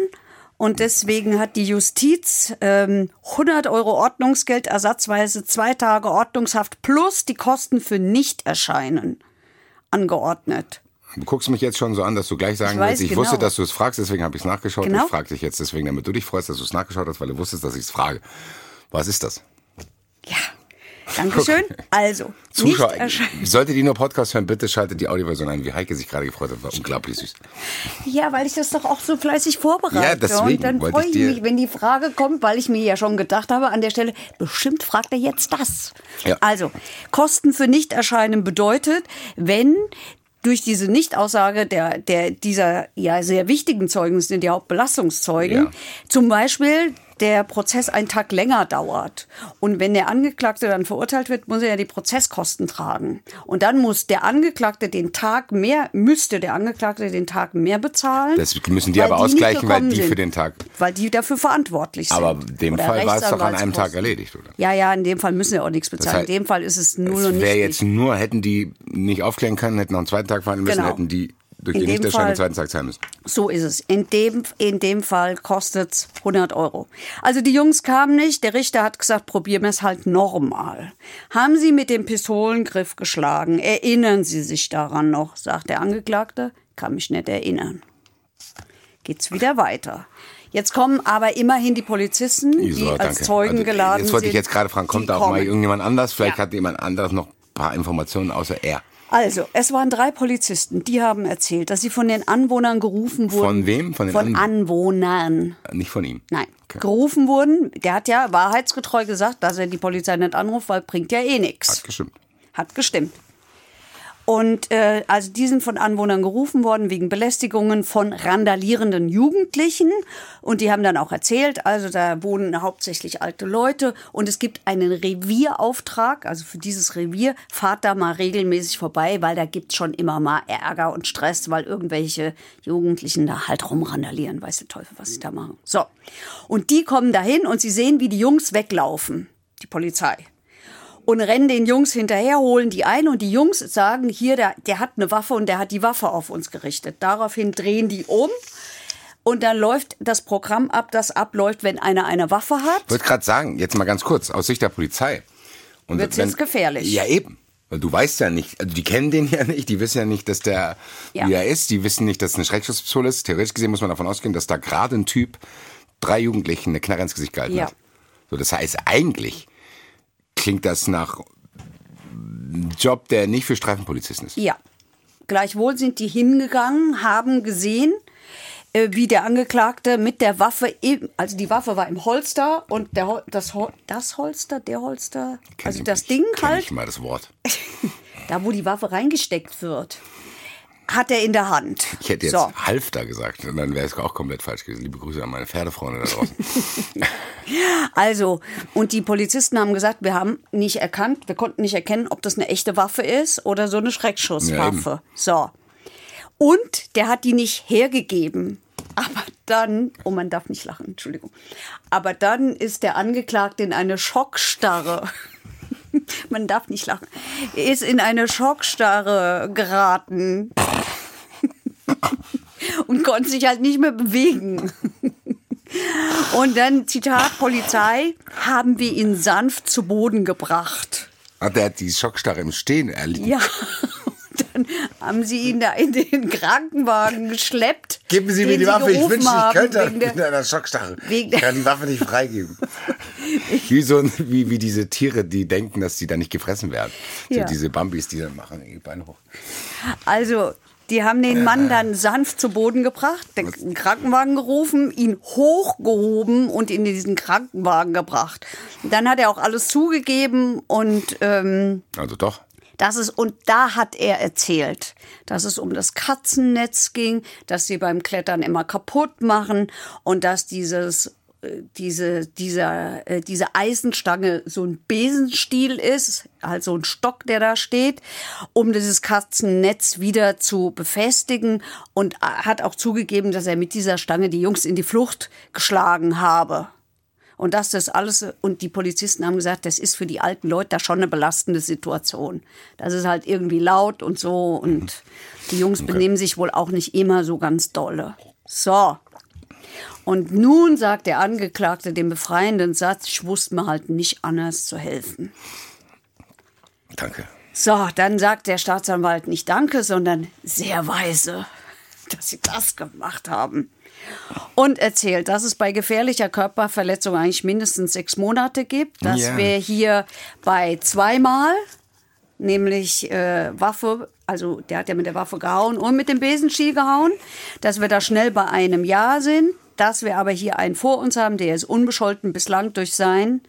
Speaker 3: Und deswegen hat die Justiz ähm, 100 Euro Ordnungsgeld ersatzweise zwei Tage Ordnungshaft plus die Kosten für Nichterscheinen angeordnet.
Speaker 4: Du guckst mich jetzt schon so an, dass du gleich sagen
Speaker 3: Ich
Speaker 4: willst, ich
Speaker 3: genau.
Speaker 4: wusste, dass du es fragst, deswegen habe ich es nachgeschaut.
Speaker 3: Genau.
Speaker 4: Ich frage dich jetzt deswegen, damit du dich freust, dass du es nachgeschaut hast, weil du wusstest, dass ich es frage. Was ist das?
Speaker 3: Ja, Dankeschön. Also,
Speaker 4: Zuschauer, solltet ihr nur Podcast hören, bitte schaltet die Audioversion ein, wie Heike sich gerade gefreut hat. War unglaublich süß.
Speaker 3: Ja, weil ich das doch auch so fleißig vorbereite.
Speaker 4: Ja, deswegen
Speaker 3: Und dann freue
Speaker 4: ich
Speaker 3: ich mich, wenn die Frage kommt, weil ich mir ja schon gedacht habe an der Stelle, bestimmt fragt er jetzt das.
Speaker 4: Ja.
Speaker 3: Also, Kosten für Nichterscheinen bedeutet, wenn durch diese Nichtaussage der, der, dieser ja sehr wichtigen Zeugen, das sind die Hauptbelastungszeugen,
Speaker 4: Ja.
Speaker 3: zum Beispiel der Prozess einen Tag länger dauert. Und wenn der Angeklagte dann verurteilt wird, muss er ja die Prozesskosten tragen. Und dann muss der Angeklagte den Tag mehr, müsste der Angeklagte den Tag mehr bezahlen.
Speaker 4: Das müssen die aber
Speaker 3: nicht
Speaker 4: ausgleichen, weil die
Speaker 3: sind.
Speaker 4: für den Tag.
Speaker 3: Weil die dafür verantwortlich sind.
Speaker 4: Aber in dem
Speaker 3: Oder
Speaker 4: Fall war es doch an einem Tag erledigt, oder?
Speaker 3: Ja, ja, in dem Fall müssen sie auch nichts bezahlen.
Speaker 4: heißt,
Speaker 3: in dem Fall ist es null und
Speaker 4: wäre
Speaker 3: nicht.
Speaker 4: jetzt nur, hätten die nicht aufklären können, hätten noch einen zweiten Tag fahren müssen,
Speaker 3: Genau.
Speaker 4: hätten die durch
Speaker 3: In
Speaker 4: die
Speaker 3: dem
Speaker 4: Nichterschein
Speaker 3: Fall-
Speaker 4: den zweiten Tag müssen.
Speaker 3: So ist es. In dem, in dem Fall kostet es 100 Euro. Also die Jungs kamen nicht. Der Richter hat gesagt, probieren wir es halt normal. Haben sie mit dem Pistolengriff geschlagen? Erinnern Sie sich daran noch? Sagt der Angeklagte. Kann mich nicht erinnern. Geht's wieder weiter. Jetzt kommen aber immerhin die Polizisten, die
Speaker 4: Iso,
Speaker 3: als
Speaker 4: danke.
Speaker 3: Zeugen
Speaker 4: Also,
Speaker 3: geladen
Speaker 4: Jetzt wollte ich
Speaker 3: sind.
Speaker 4: jetzt gerade fragen, kommt da auch mal
Speaker 3: kommen.
Speaker 4: irgendjemand anders? Vielleicht
Speaker 3: Ja.
Speaker 4: hat jemand anderes noch ein paar Informationen außer er.
Speaker 3: Also, es waren drei Polizisten, die haben erzählt, dass sie von den Anwohnern gerufen wurden.
Speaker 4: Von wem? Von den
Speaker 3: Von
Speaker 4: An-
Speaker 3: Anwohnern.
Speaker 4: Nicht von ihm.
Speaker 3: Nein.
Speaker 4: Okay.
Speaker 3: Gerufen wurden. Der hat ja wahrheitsgetreu gesagt, dass er die Polizei nicht anruft, weil bringt ja eh nichts.
Speaker 4: Hat gestimmt.
Speaker 3: Hat gestimmt. Und äh, also die sind von Anwohnern gerufen worden wegen Belästigungen von randalierenden Jugendlichen. Und die haben dann auch erzählt, also da wohnen hauptsächlich alte Leute und es gibt einen Revierauftrag. Also für dieses Revier fahrt da mal regelmäßig vorbei, weil da gibt's schon immer mal Ärger und Stress, weil irgendwelche Jugendlichen da halt rumrandalieren. Weiß der Teufel, was sie da machen. So. Und die kommen dahin und sie sehen, wie die Jungs weglaufen. Die Polizei und rennen den Jungs hinterher, holen die ein und die Jungs sagen, hier, der, der hat eine Waffe und der hat die Waffe auf uns gerichtet. Daraufhin drehen die um und dann läuft das Programm ab, das abläuft, wenn einer eine Waffe hat.
Speaker 4: Ich wollte gerade sagen, jetzt mal ganz kurz, aus Sicht der Polizei.
Speaker 3: Wird's
Speaker 4: wenn-
Speaker 3: jetzt gefährlich.
Speaker 4: Ja, eben. Weil du weißt ja nicht, also die kennen den ja nicht, die wissen ja nicht, dass der,
Speaker 3: Ja.
Speaker 4: wie er ist, die wissen nicht, dass es eine Schreckschusspistole ist. Theoretisch gesehen muss man davon ausgehen, dass da gerade ein Typ drei Jugendlichen eine Knarre ins Gesicht gehalten
Speaker 3: Ja.
Speaker 4: hat. So, das heißt, eigentlich klingt das nach einem Job, der nicht für Streifenpolizisten ist.
Speaker 3: Ja. Gleichwohl sind die hingegangen, haben gesehen, äh, wie der Angeklagte mit der Waffe, im, also die Waffe war im Holster und der, das, das Holster, der Holster,
Speaker 4: Kenn
Speaker 3: also das
Speaker 4: nicht.
Speaker 3: Ding
Speaker 4: Kenn
Speaker 3: halt,
Speaker 4: Ich mal das Wort.
Speaker 3: da wo die Waffe reingesteckt wird, hat er in der Hand.
Speaker 4: Ich hätte jetzt
Speaker 3: So.
Speaker 4: Halfter gesagt, und dann wäre es auch komplett falsch gewesen. Liebe Grüße an meine Pferdefreunde da draußen.
Speaker 3: Also, und die Polizisten haben gesagt, wir haben nicht erkannt, wir konnten nicht erkennen, ob das eine echte Waffe ist oder so eine Schreckschusswaffe.
Speaker 4: Ja,
Speaker 3: so. Und der hat die nicht hergegeben. Aber dann, oh, man darf nicht lachen, Entschuldigung. Aber dann ist der Angeklagte in eine Schockstarre. Man darf nicht lachen. Er ist in eine Schockstarre geraten. Und konnte sich halt nicht mehr bewegen. Und dann, Zitat Polizei, haben wir ihn sanft zu Boden gebracht.
Speaker 4: Ah, der hat die Schockstarre im Stehen erlebt.
Speaker 3: Ja. Dann haben sie ihn da in den Krankenwagen geschleppt.
Speaker 4: Geben Sie mir die Waffe, ich wünschte, ich könnte
Speaker 3: wegen
Speaker 4: mit einer Schockstarre.
Speaker 3: wegen
Speaker 4: Ich kann die Waffe nicht freigeben. wie, so, wie, wie diese Tiere, die denken, dass sie da nicht gefressen werden. So
Speaker 3: Ja.
Speaker 4: diese Bambis, die dann machen, die Beine hoch.
Speaker 3: Also, die haben den Mann dann sanft zu Boden gebracht, den Krankenwagen gerufen, ihn hochgehoben und in diesen Krankenwagen gebracht. Dann hat er auch alles zugegeben und ähm,
Speaker 4: Also doch.
Speaker 3: Das ist, und da hat er erzählt, dass es um das Katzennetz ging, dass sie beim Klettern immer kaputt machen und dass dieses äh, diese, dieser, äh, diese Eisenstange so ein Besenstiel ist, also ein Stock, der da steht, um dieses Katzennetz wieder zu befestigen und äh, hat auch zugegeben, dass er mit dieser Stange die Jungs in die Flucht geschlagen habe. Und das alles, und die Polizisten haben gesagt, das ist für die alten Leute da schon eine belastende Situation. Das ist halt irgendwie laut und so und die Jungs benehmen sich wohl auch nicht immer so ganz dolle. So. Und nun sagt der Angeklagte den befreienden Satz, ich wusste mir halt nicht anders zu helfen.
Speaker 4: Danke.
Speaker 3: So, dann sagt der Staatsanwalt nicht Danke, sondern sehr weise, dass Sie das gemacht haben. Und erzählt, dass es bei gefährlicher Körperverletzung eigentlich mindestens sechs Monate gibt, dass
Speaker 4: Ja.
Speaker 3: wir hier bei zweimal, nämlich äh, Waffe, also der hat ja mit der Waffe gehauen und mit dem Besenstiel gehauen, dass wir da schnell bei einem Jahr sind, dass wir aber hier einen vor uns haben, der ist unbescholten bislang durch sein,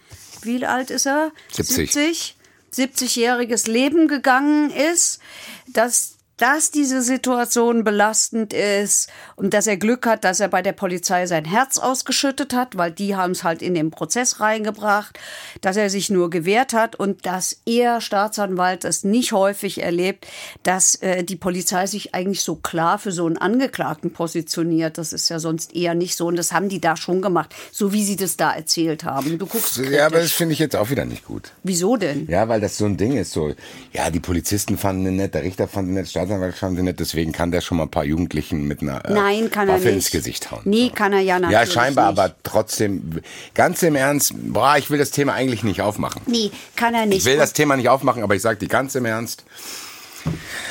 Speaker 3: wie alt ist er?
Speaker 4: 70.
Speaker 3: 70 70-jähriges Leben gegangen ist, dass, dass diese Situation belastend ist und dass er Glück hat, dass er bei der Polizei sein Herz ausgeschüttet hat, weil die haben es halt in den Prozess reingebracht, dass er sich nur gewehrt hat und dass er, Staatsanwalt, es nicht häufig erlebt, dass äh, die Polizei sich eigentlich so klar für so einen Angeklagten positioniert. Das ist ja sonst eher nicht so und das haben die da schon gemacht, so wie sie das da erzählt haben. Du guckst
Speaker 4: Ja, aber das
Speaker 3: kritisch.
Speaker 4: finde ich jetzt auch wieder nicht gut.
Speaker 3: Wieso denn?
Speaker 4: Ja, weil das so ein Ding ist. So, ja, die Polizisten fanden ihn nett, der Richter fand ihn nett, Staatsanwalt ihn nett, deswegen kann der schon mal ein paar Jugendlichen mit einer äh,
Speaker 3: Nein, kann er
Speaker 4: Waffe
Speaker 3: nicht.
Speaker 4: ins Gesicht hauen.
Speaker 3: Nee, kann er ja
Speaker 4: Ja,
Speaker 3: natürlich
Speaker 4: scheinbar,
Speaker 3: nicht.
Speaker 4: aber trotzdem, ganz im Ernst, boah, ich will das Thema eigentlich nicht aufmachen.
Speaker 3: Nee, kann er nicht.
Speaker 4: Ich will das Thema nicht aufmachen, aber ich sage dir ganz im Ernst,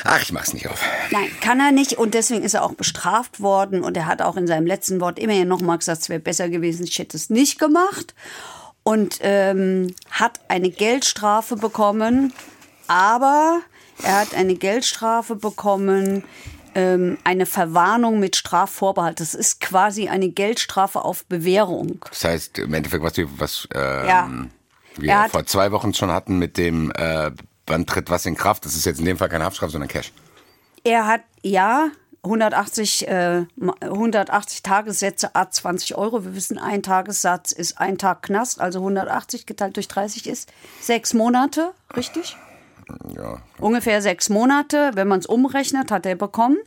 Speaker 4: ach, ich mach's nicht auf.
Speaker 3: Nein, kann er nicht und deswegen ist er auch bestraft worden und er hat auch in seinem letzten Wort immerhin nochmal gesagt, es wäre besser gewesen, ich hätte es nicht gemacht und ähm, hat eine Geldstrafe bekommen, aber er hat eine Geldstrafe bekommen, ähm, eine Verwarnung mit Strafvorbehalt. Das ist quasi eine Geldstrafe auf Bewährung.
Speaker 4: Das heißt, im Endeffekt, was wir, was, ähm,
Speaker 3: Ja.
Speaker 4: wir
Speaker 3: hat-
Speaker 4: vor zwei Wochen schon hatten mit dem, äh, wann tritt was in Kraft, das ist jetzt in dem Fall keine Haftstrafe, sondern Cash.
Speaker 3: Er hat, ja, 180, äh, 180 Tagessätze, a 20 Euro. Wir wissen, ein Tagessatz ist ein Tag Knast, also 180 geteilt durch 30 ist sechs Monate, richtig?
Speaker 4: Ja.
Speaker 3: Ungefähr sechs Monate, wenn man es umrechnet, hat er bekommen.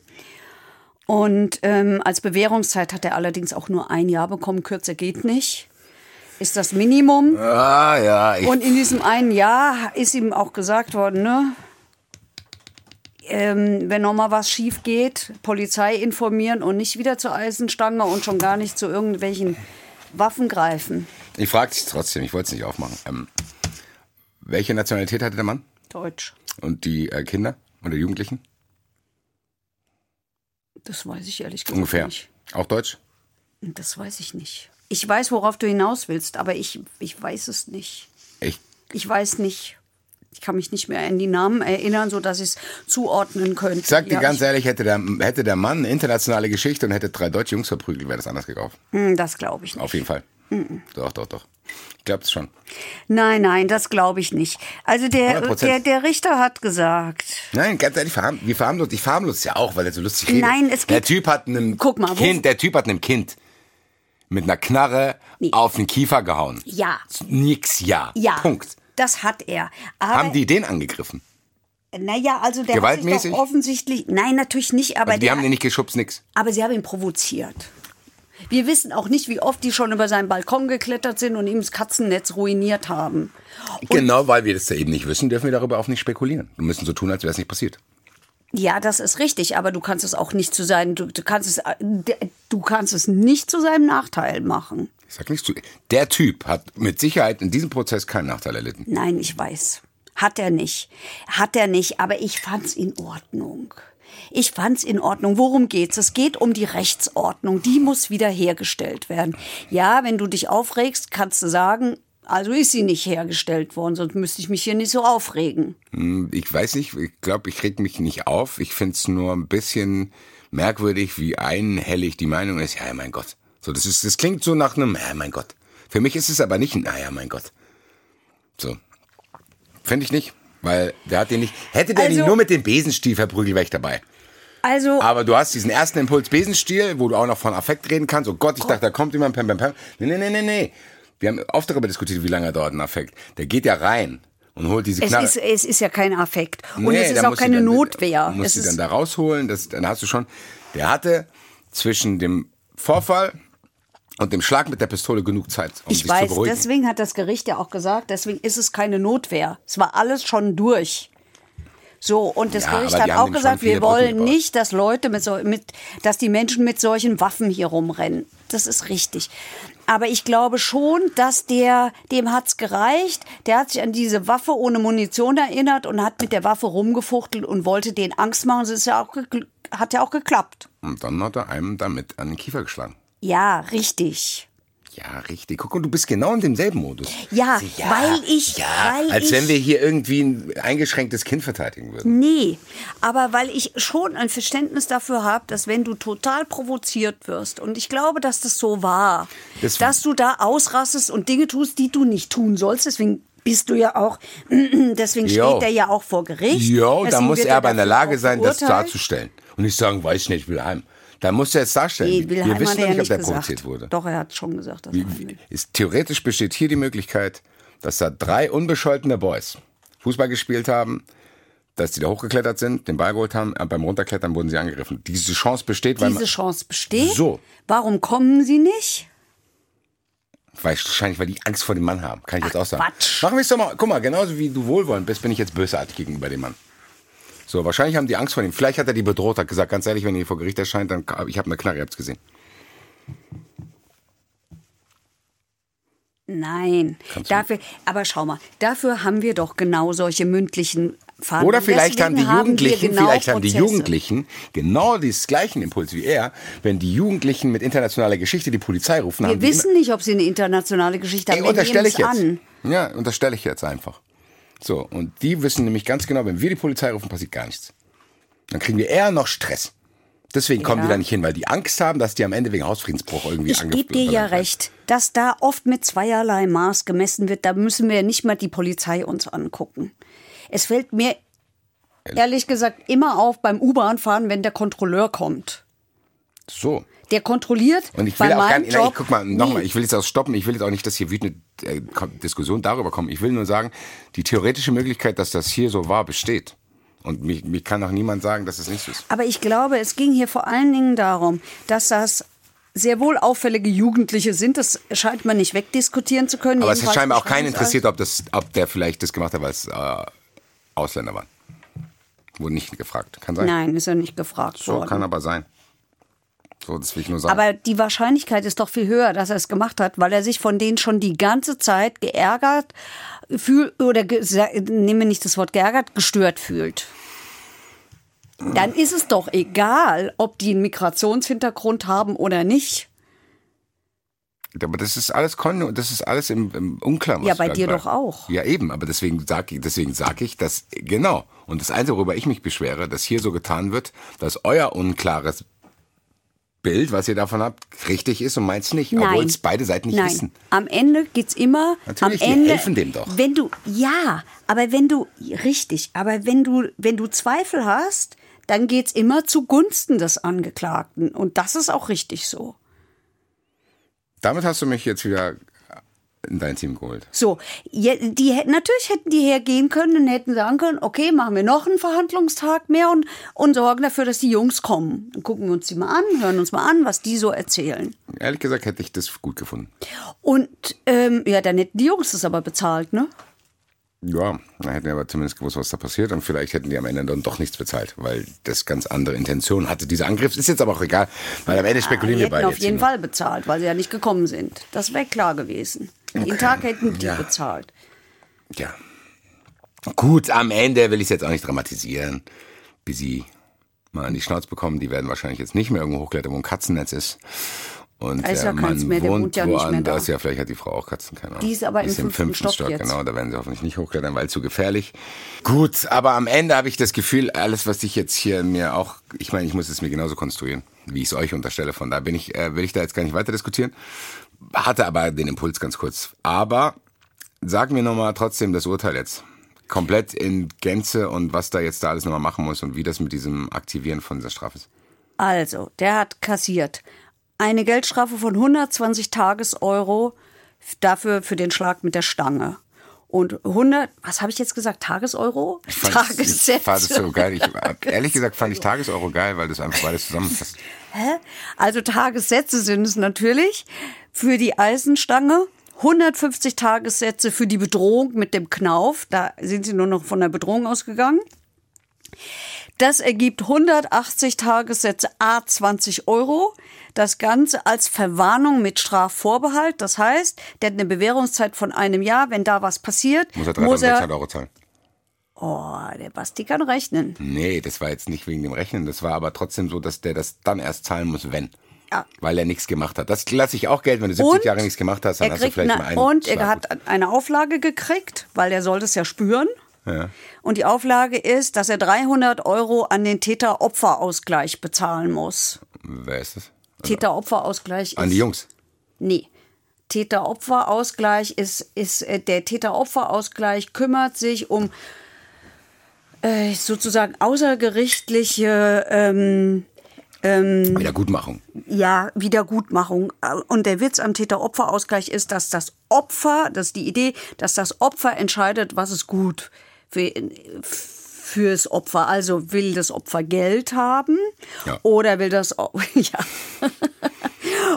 Speaker 3: Und ähm, als Bewährungszeit hat er allerdings auch nur ein Jahr bekommen, kürzer geht nicht. Ist das Minimum.
Speaker 4: Ah, ja, ich,
Speaker 3: Und in diesem einen Jahr ist ihm auch gesagt worden, ne? Ähm, wenn nochmal was schief geht, Polizei informieren und nicht wieder zur Eisenstange und schon gar nicht zu irgendwelchen Waffen greifen.
Speaker 4: ich frage dich trotzdem, ich wollte es nicht aufmachen. Ähm, welche Nationalität hatte der Mann?
Speaker 3: Deutsch.
Speaker 4: Und die äh, Kinder oder Jugendlichen?
Speaker 3: Das weiß ich ehrlich gesagt
Speaker 4: Ungefähr.
Speaker 3: nicht.
Speaker 4: Auch Deutsch?
Speaker 3: Das weiß ich nicht. Ich weiß, worauf du hinaus willst, aber ich, ich weiß es nicht.
Speaker 4: Ich,
Speaker 3: Ich weiß nicht. Ich kann mich nicht mehr an die Namen erinnern, sodass ich es zuordnen könnte.
Speaker 4: ich sag dir
Speaker 3: Ja,
Speaker 4: ganz
Speaker 3: ich-
Speaker 4: ehrlich, hätte der, hätte der Mann eine internationale Geschichte und hätte drei deutsche Jungs verprügelt, wäre das anders gekauft.
Speaker 3: Hm, Das glaube ich nicht.
Speaker 4: Auf jeden Fall. Doch, doch, doch. Ich glaube es schon.
Speaker 3: Nein, nein, das glaube ich nicht. Also der,
Speaker 4: 100%.
Speaker 3: der, der Richter hat gesagt,
Speaker 4: Nein, ganz ehrlich, verharm, wie verharmlos, ich verharmlos ja auch, weil er so lustig redet.
Speaker 3: Nein, es
Speaker 4: Der
Speaker 3: geht-
Speaker 4: Typ hat einem
Speaker 3: Guck mal, wo-
Speaker 4: Kind, der Typ hat einem Kind mit einer Knarre
Speaker 3: Nee.
Speaker 4: auf den Kiefer gehauen.
Speaker 3: ja,
Speaker 4: Nix, ja.
Speaker 3: ja,
Speaker 4: Punkt.
Speaker 3: das hat er. Aber,
Speaker 4: Haben die den angegriffen?
Speaker 3: naja, also der hat sich
Speaker 4: Gewaltmäßig?
Speaker 3: doch offensichtlich, nein, natürlich nicht, aber,
Speaker 4: Also die
Speaker 3: der,
Speaker 4: haben den nicht geschubst, nix.
Speaker 3: aber sie haben ihn provoziert. Wir wissen auch nicht, wie oft die schon über seinen Balkon geklettert sind und ihm das Katzennetz ruiniert haben.
Speaker 4: Genau, weil wir das ja eben nicht wissen, dürfen wir darüber auch nicht spekulieren. Wir müssen so tun, als wäre es nicht passiert.
Speaker 3: Ja, das ist richtig, aber du kannst es auch nicht zu sein, du, du kannst es, äh, du kannst es nicht zu seinem Nachteil machen.
Speaker 4: Ich sag nichts zu. Der Typ hat mit Sicherheit in diesem Prozess keinen Nachteil erlitten.
Speaker 3: Nein, ich weiß. Hat er nicht. Hat er nicht, aber ich fand's in Ordnung. Ich fand's in Ordnung. Worum geht's? Es geht um die Rechtsordnung. Die muss wiederhergestellt werden. Ja, wenn du dich aufregst, kannst du sagen, also ist sie nicht hergestellt worden, sonst müsste ich mich hier nicht so aufregen.
Speaker 4: Hm, Ich weiß nicht, ich glaube, ich reg mich nicht auf. Ich find's nur ein bisschen merkwürdig, wie einhellig die Meinung ist, ja, mein Gott. So, das ist, das klingt so nach einem, ja, mein Gott. Für mich ist es aber nicht ein, ja, mein Gott. So. Finde ich nicht. Weil der hat den nicht. Hätte der
Speaker 3: Also-
Speaker 4: nicht nur mit dem Besenstiel verprügelt, wäre ich dabei.
Speaker 3: Also,
Speaker 4: Aber du hast diesen ersten Impuls Besenstiel, wo du auch noch von Affekt reden kannst. Oh Gott, ich dachte, da kommt jemand, pam, pam, pam. Nee, nee, nee, nee, nee. Wir haben oft darüber diskutiert, wie lange dauert ein Affekt. Der geht ja rein und holt diese
Speaker 3: es
Speaker 4: Knarre.
Speaker 3: ist, es ist ja kein Affekt. Und
Speaker 4: Nee,
Speaker 3: es ist auch keine
Speaker 4: dann,
Speaker 3: Notwehr.
Speaker 4: Muss
Speaker 3: Es
Speaker 4: sie dann da rausholen. Das, dann hast du schon. Der hatte zwischen dem Vorfall und dem Schlag mit der Pistole genug Zeit, um
Speaker 3: ich
Speaker 4: sich zu
Speaker 3: weiß,
Speaker 4: beruhigen.
Speaker 3: deswegen hat das Gericht ja auch gesagt, deswegen ist es keine Notwehr. Es war alles schon durch. So, und das
Speaker 4: Ja,
Speaker 3: Gericht hat auch gesagt, wir wollen nicht, dass Leute mit, so, mit, dass die Menschen mit solchen Waffen hier rumrennen. Das ist richtig. Aber ich glaube schon, dass der, dem hat's gereicht. Der hat sich an diese Waffe ohne Munition erinnert und hat mit der Waffe rumgefuchtelt und wollte denen Angst machen. Das ist ja auch, hat ja auch geklappt.
Speaker 4: Und dann hat er einem damit an den Kiefer geschlagen.
Speaker 3: Ja, richtig.
Speaker 4: Ja, richtig. Guck mal, du bist genau in demselben Modus.
Speaker 3: Ja, weil ich-
Speaker 4: Ja,
Speaker 3: weil
Speaker 4: als
Speaker 3: ich-
Speaker 4: wenn wir hier irgendwie ein eingeschränktes Kind verteidigen würden.
Speaker 3: Nee, aber weil ich schon ein Verständnis dafür habe, dass wenn du total provoziert wirst, und ich glaube, dass das so war,
Speaker 4: Das-
Speaker 3: dass du da ausrastest und Dinge tust, die du nicht tun sollst, deswegen bist du ja auch, deswegen
Speaker 4: Jo.
Speaker 3: steht er ja auch vor Gericht.
Speaker 4: Jo, da muss er aber in der Lage sein, das darzustellen. Und nicht sagen, weiß ich nicht, ich will heim. Da muss er jetzt darstellen.
Speaker 3: Nee,
Speaker 4: wir wissen noch
Speaker 3: er ja
Speaker 4: nicht, ob der
Speaker 3: gesagt.
Speaker 4: provoziert wurde.
Speaker 3: Doch, er hat schon gesagt, dass er
Speaker 4: Wie-
Speaker 3: will.
Speaker 4: Ist, theoretisch besteht hier die Möglichkeit, dass da drei unbescholtene Boys Fußball gespielt haben, dass die da hochgeklettert sind, den Ball geholt haben, beim Runterklettern wurden sie angegriffen. Diese Chance besteht, weil
Speaker 3: Diese
Speaker 4: man,
Speaker 3: Chance besteht.
Speaker 4: So.
Speaker 3: Warum kommen sie nicht?
Speaker 4: wahrscheinlich, weil die Angst vor dem Mann haben. Kann ich jetzt auch sagen.
Speaker 3: Quatsch.
Speaker 4: Machen wir es doch mal. Guck mal, genauso wie du wohlwollend bist, bin ich jetzt bösartig gegenüber dem Mann. So, wahrscheinlich haben die Angst vor ihm. Vielleicht hat er die bedroht, hat gesagt, ganz ehrlich, wenn ihr vor Gericht erscheint, dann ich habe eine Knarre, ihr habt's gesehen.
Speaker 3: Nein, dafür, aber schau mal, dafür haben wir doch genau solche mündlichen Verhandlungen.
Speaker 4: Oder vielleicht haben die Jugendlichen,
Speaker 3: genau
Speaker 4: vielleicht haben die. Jugendlichen genau dieses gleichen Impuls wie er, wenn die Jugendlichen mit internationaler Geschichte die Polizei rufen,
Speaker 3: Wir wissen nicht, ob sie eine internationale Geschichte
Speaker 4: Ey,
Speaker 3: haben. Wir
Speaker 4: unterstelle ich jetzt.
Speaker 3: an.
Speaker 4: Ja, unterstelle ich jetzt einfach. So, und die wissen nämlich ganz genau, wenn wir die Polizei rufen, passiert gar nichts. Dann kriegen wir eher noch Stress. Deswegen kommen die da nicht hin, weil die Angst haben, dass die am Ende wegen Hausfriedensbruch irgendwie
Speaker 3: Ich gebe dir ja recht, dass da oft mit zweierlei Maß gemessen wird. Da müssen wir nicht mal die Polizei uns angucken. Es fällt mir ehrlich gesagt immer auf beim U-Bahn-Fahren, wenn der Kontrolleur kommt.
Speaker 4: So.
Speaker 3: Der kontrolliert
Speaker 4: Und ich
Speaker 3: bei
Speaker 4: will auch gar nicht,
Speaker 3: Job
Speaker 4: nein, ich guck mal, nochmal, ich will jetzt auch stoppen, ich will jetzt auch nicht, dass hier wütende äh, Diskussion darüber kommt. Ich will nur sagen, die theoretische Möglichkeit, dass das hier so war, besteht. Und mir, mir kann auch niemand sagen, dass es nicht so ist.
Speaker 3: Aber ich glaube, es ging hier vor allen Dingen darum, dass das sehr wohl auffällige Jugendliche sind. Das scheint man nicht wegdiskutieren zu können.
Speaker 4: Aber es
Speaker 3: Jedenfalls
Speaker 4: scheinbar auch keinen
Speaker 3: es
Speaker 4: interessiert, ob, das, ob der vielleicht das gemacht hat, weil es äh, Ausländer waren. Wurde nicht gefragt. Kann sein.
Speaker 3: Nein, ist ja nicht gefragt
Speaker 4: so
Speaker 3: worden.
Speaker 4: kann aber sein. So, das will ich nur sagen.
Speaker 3: Aber die Wahrscheinlichkeit ist doch viel höher, dass er es gemacht hat, weil er sich von denen schon die ganze Zeit geärgert fühlt oder nehme nicht das Wort geärgert, gestört fühlt. Dann ist es doch egal, ob die einen Migrationshintergrund haben oder nicht.
Speaker 4: aber das ist alles Kon das ist alles im, im Unklaren.
Speaker 3: Ja, bei dir
Speaker 4: gerade-
Speaker 3: doch auch.
Speaker 4: Ja, eben, aber deswegen sage ich, deswegen sag ich, dass genau. Und das Einzige, worüber ich mich beschwere, dass hier so getan wird, dass euer unklares Bild, was ihr davon habt, richtig ist und meins nicht, obwohl es beide Seiten nicht
Speaker 3: Nein.
Speaker 4: wissen.
Speaker 3: Am Ende geht's immer.
Speaker 4: Natürlich,
Speaker 3: am
Speaker 4: die
Speaker 3: Ende,
Speaker 4: helfen dem doch.
Speaker 3: Wenn du, ja, aber wenn du, richtig, aber wenn du, wenn du Zweifel hast, dann geht's immer zugunsten des Angeklagten. Und das ist auch richtig so.
Speaker 4: Damit hast du mich jetzt wieder in dein Team geholt.
Speaker 3: So, je- die hätten natürlich hätten die hergehen können und hätten sagen können, okay, machen wir noch einen Verhandlungstag mehr und, und sorgen dafür, dass die Jungs kommen. Dann gucken wir uns die mal an, hören uns mal an, was die so erzählen.
Speaker 4: Ehrlich gesagt hätte ich das gut gefunden.
Speaker 3: Und ähm, ja, dann hätten die Jungs das aber bezahlt, ne?
Speaker 4: Ja, dann hätten wir aber zumindest gewusst, was da passiert und vielleicht hätten die am Ende dann doch nichts bezahlt, weil das ganz andere Intention hatte. Dieser Angriff ist jetzt aber auch egal, weil am Ende spekulieren
Speaker 3: die
Speaker 4: wir
Speaker 3: hätten
Speaker 4: beide
Speaker 3: auf
Speaker 4: jetzt
Speaker 3: jeden
Speaker 4: hier
Speaker 3: Fall bezahlt, weil sie ja nicht gekommen sind. Das wäre klar gewesen. Den Tag hätten die
Speaker 4: Ja.
Speaker 3: bezahlt.
Speaker 4: Ja. Gut, am Ende will ich es jetzt auch nicht dramatisieren, bis sie mal an die Schnauze bekommen. Die werden wahrscheinlich jetzt nicht mehr irgendwo hochklettern, wo ein Katzennetz ist. Und
Speaker 3: ist ja
Speaker 4: der Mann
Speaker 3: mehr, der
Speaker 4: wohnt
Speaker 3: wohnt ja nicht mehr
Speaker 4: woanders. Ja, vielleicht hat die Frau auch Katzen, keine Ahnung.
Speaker 3: Die ist aber im fünften Stock jetzt.
Speaker 4: Genau, da werden sie hoffentlich nicht hochklettern, weil zu gefährlich. Gut, aber am Ende habe ich das Gefühl, alles, was ich jetzt hier mir auch, ich meine, ich muss es mir genauso konstruieren, wie ich es euch unterstelle. Von da bin ich, äh, will ich da jetzt gar nicht weiter diskutieren. Hatte aber den Impuls ganz kurz. Aber sag mir nochmal trotzdem das Urteil jetzt. Komplett in Gänze und was da jetzt da alles nochmal machen muss und wie das mit diesem Aktivieren von dieser Strafe ist.
Speaker 3: Also, der hat kassiert eine Geldstrafe von 120 Tageseuro dafür für den Schlag mit der Stange. Und 100, was habe ich jetzt gesagt, Tageseuro?
Speaker 4: Ich fand- Ich fand
Speaker 3: Tagessätze.
Speaker 4: so geil. Ich, ehrlich gesagt fand ich Tageseuro geil, weil das einfach beides zusammenfasst.
Speaker 3: Also Tagessätze sind es natürlich für die Eisenstange. 150 Tagessätze für die Bedrohung mit dem Knauf. Da sind sie nur noch von der Bedrohung ausgegangen. Das ergibt 180 Tagessätze A 20 Euro. Das Ganze als Verwarnung mit Strafvorbehalt. Das heißt, der hat eine Bewährungszeit von einem Jahr. Wenn da was passiert,
Speaker 4: Muss er
Speaker 3: muss
Speaker 4: 3600
Speaker 3: er.
Speaker 4: Euro zahlen.
Speaker 3: Oh, der Basti kann rechnen.
Speaker 4: Nee, das war jetzt nicht wegen dem Rechnen. Das war aber trotzdem so, dass der das dann erst zahlen muss, wenn.
Speaker 3: Ja.
Speaker 4: Weil er nichts gemacht hat. Das lasse ich auch Geld, wenn du 70
Speaker 3: Und
Speaker 4: Jahre nichts gemacht hast, dann
Speaker 3: Er
Speaker 4: hast du vielleicht
Speaker 3: eine,
Speaker 4: mal einen.
Speaker 3: und er hat eine Auflage gekriegt, weil er soll das ja spüren.
Speaker 4: Ja.
Speaker 3: Und die Auflage ist, dass er 300 Euro an den Täter-Opfer-Ausgleich bezahlen muss.
Speaker 4: Wer ist das?
Speaker 3: Täter-Opfer-Ausgleich ist.
Speaker 4: An die Jungs.
Speaker 3: Nee. Täter-Opfer-Ausgleich ist, ist äh, der Täter-Opfer-Ausgleich kümmert sich um äh, sozusagen außergerichtliche ähm,
Speaker 4: Wiedergutmachung.
Speaker 3: ja, Wiedergutmachung. Und der Witz am Täter-Opfer-Ausgleich ist, dass das Opfer, das ist die Idee, dass das Opfer entscheidet, was ist gut für, fürs Opfer. Also will das Opfer Geld haben
Speaker 4: Ja.
Speaker 3: oder will das, O- ja.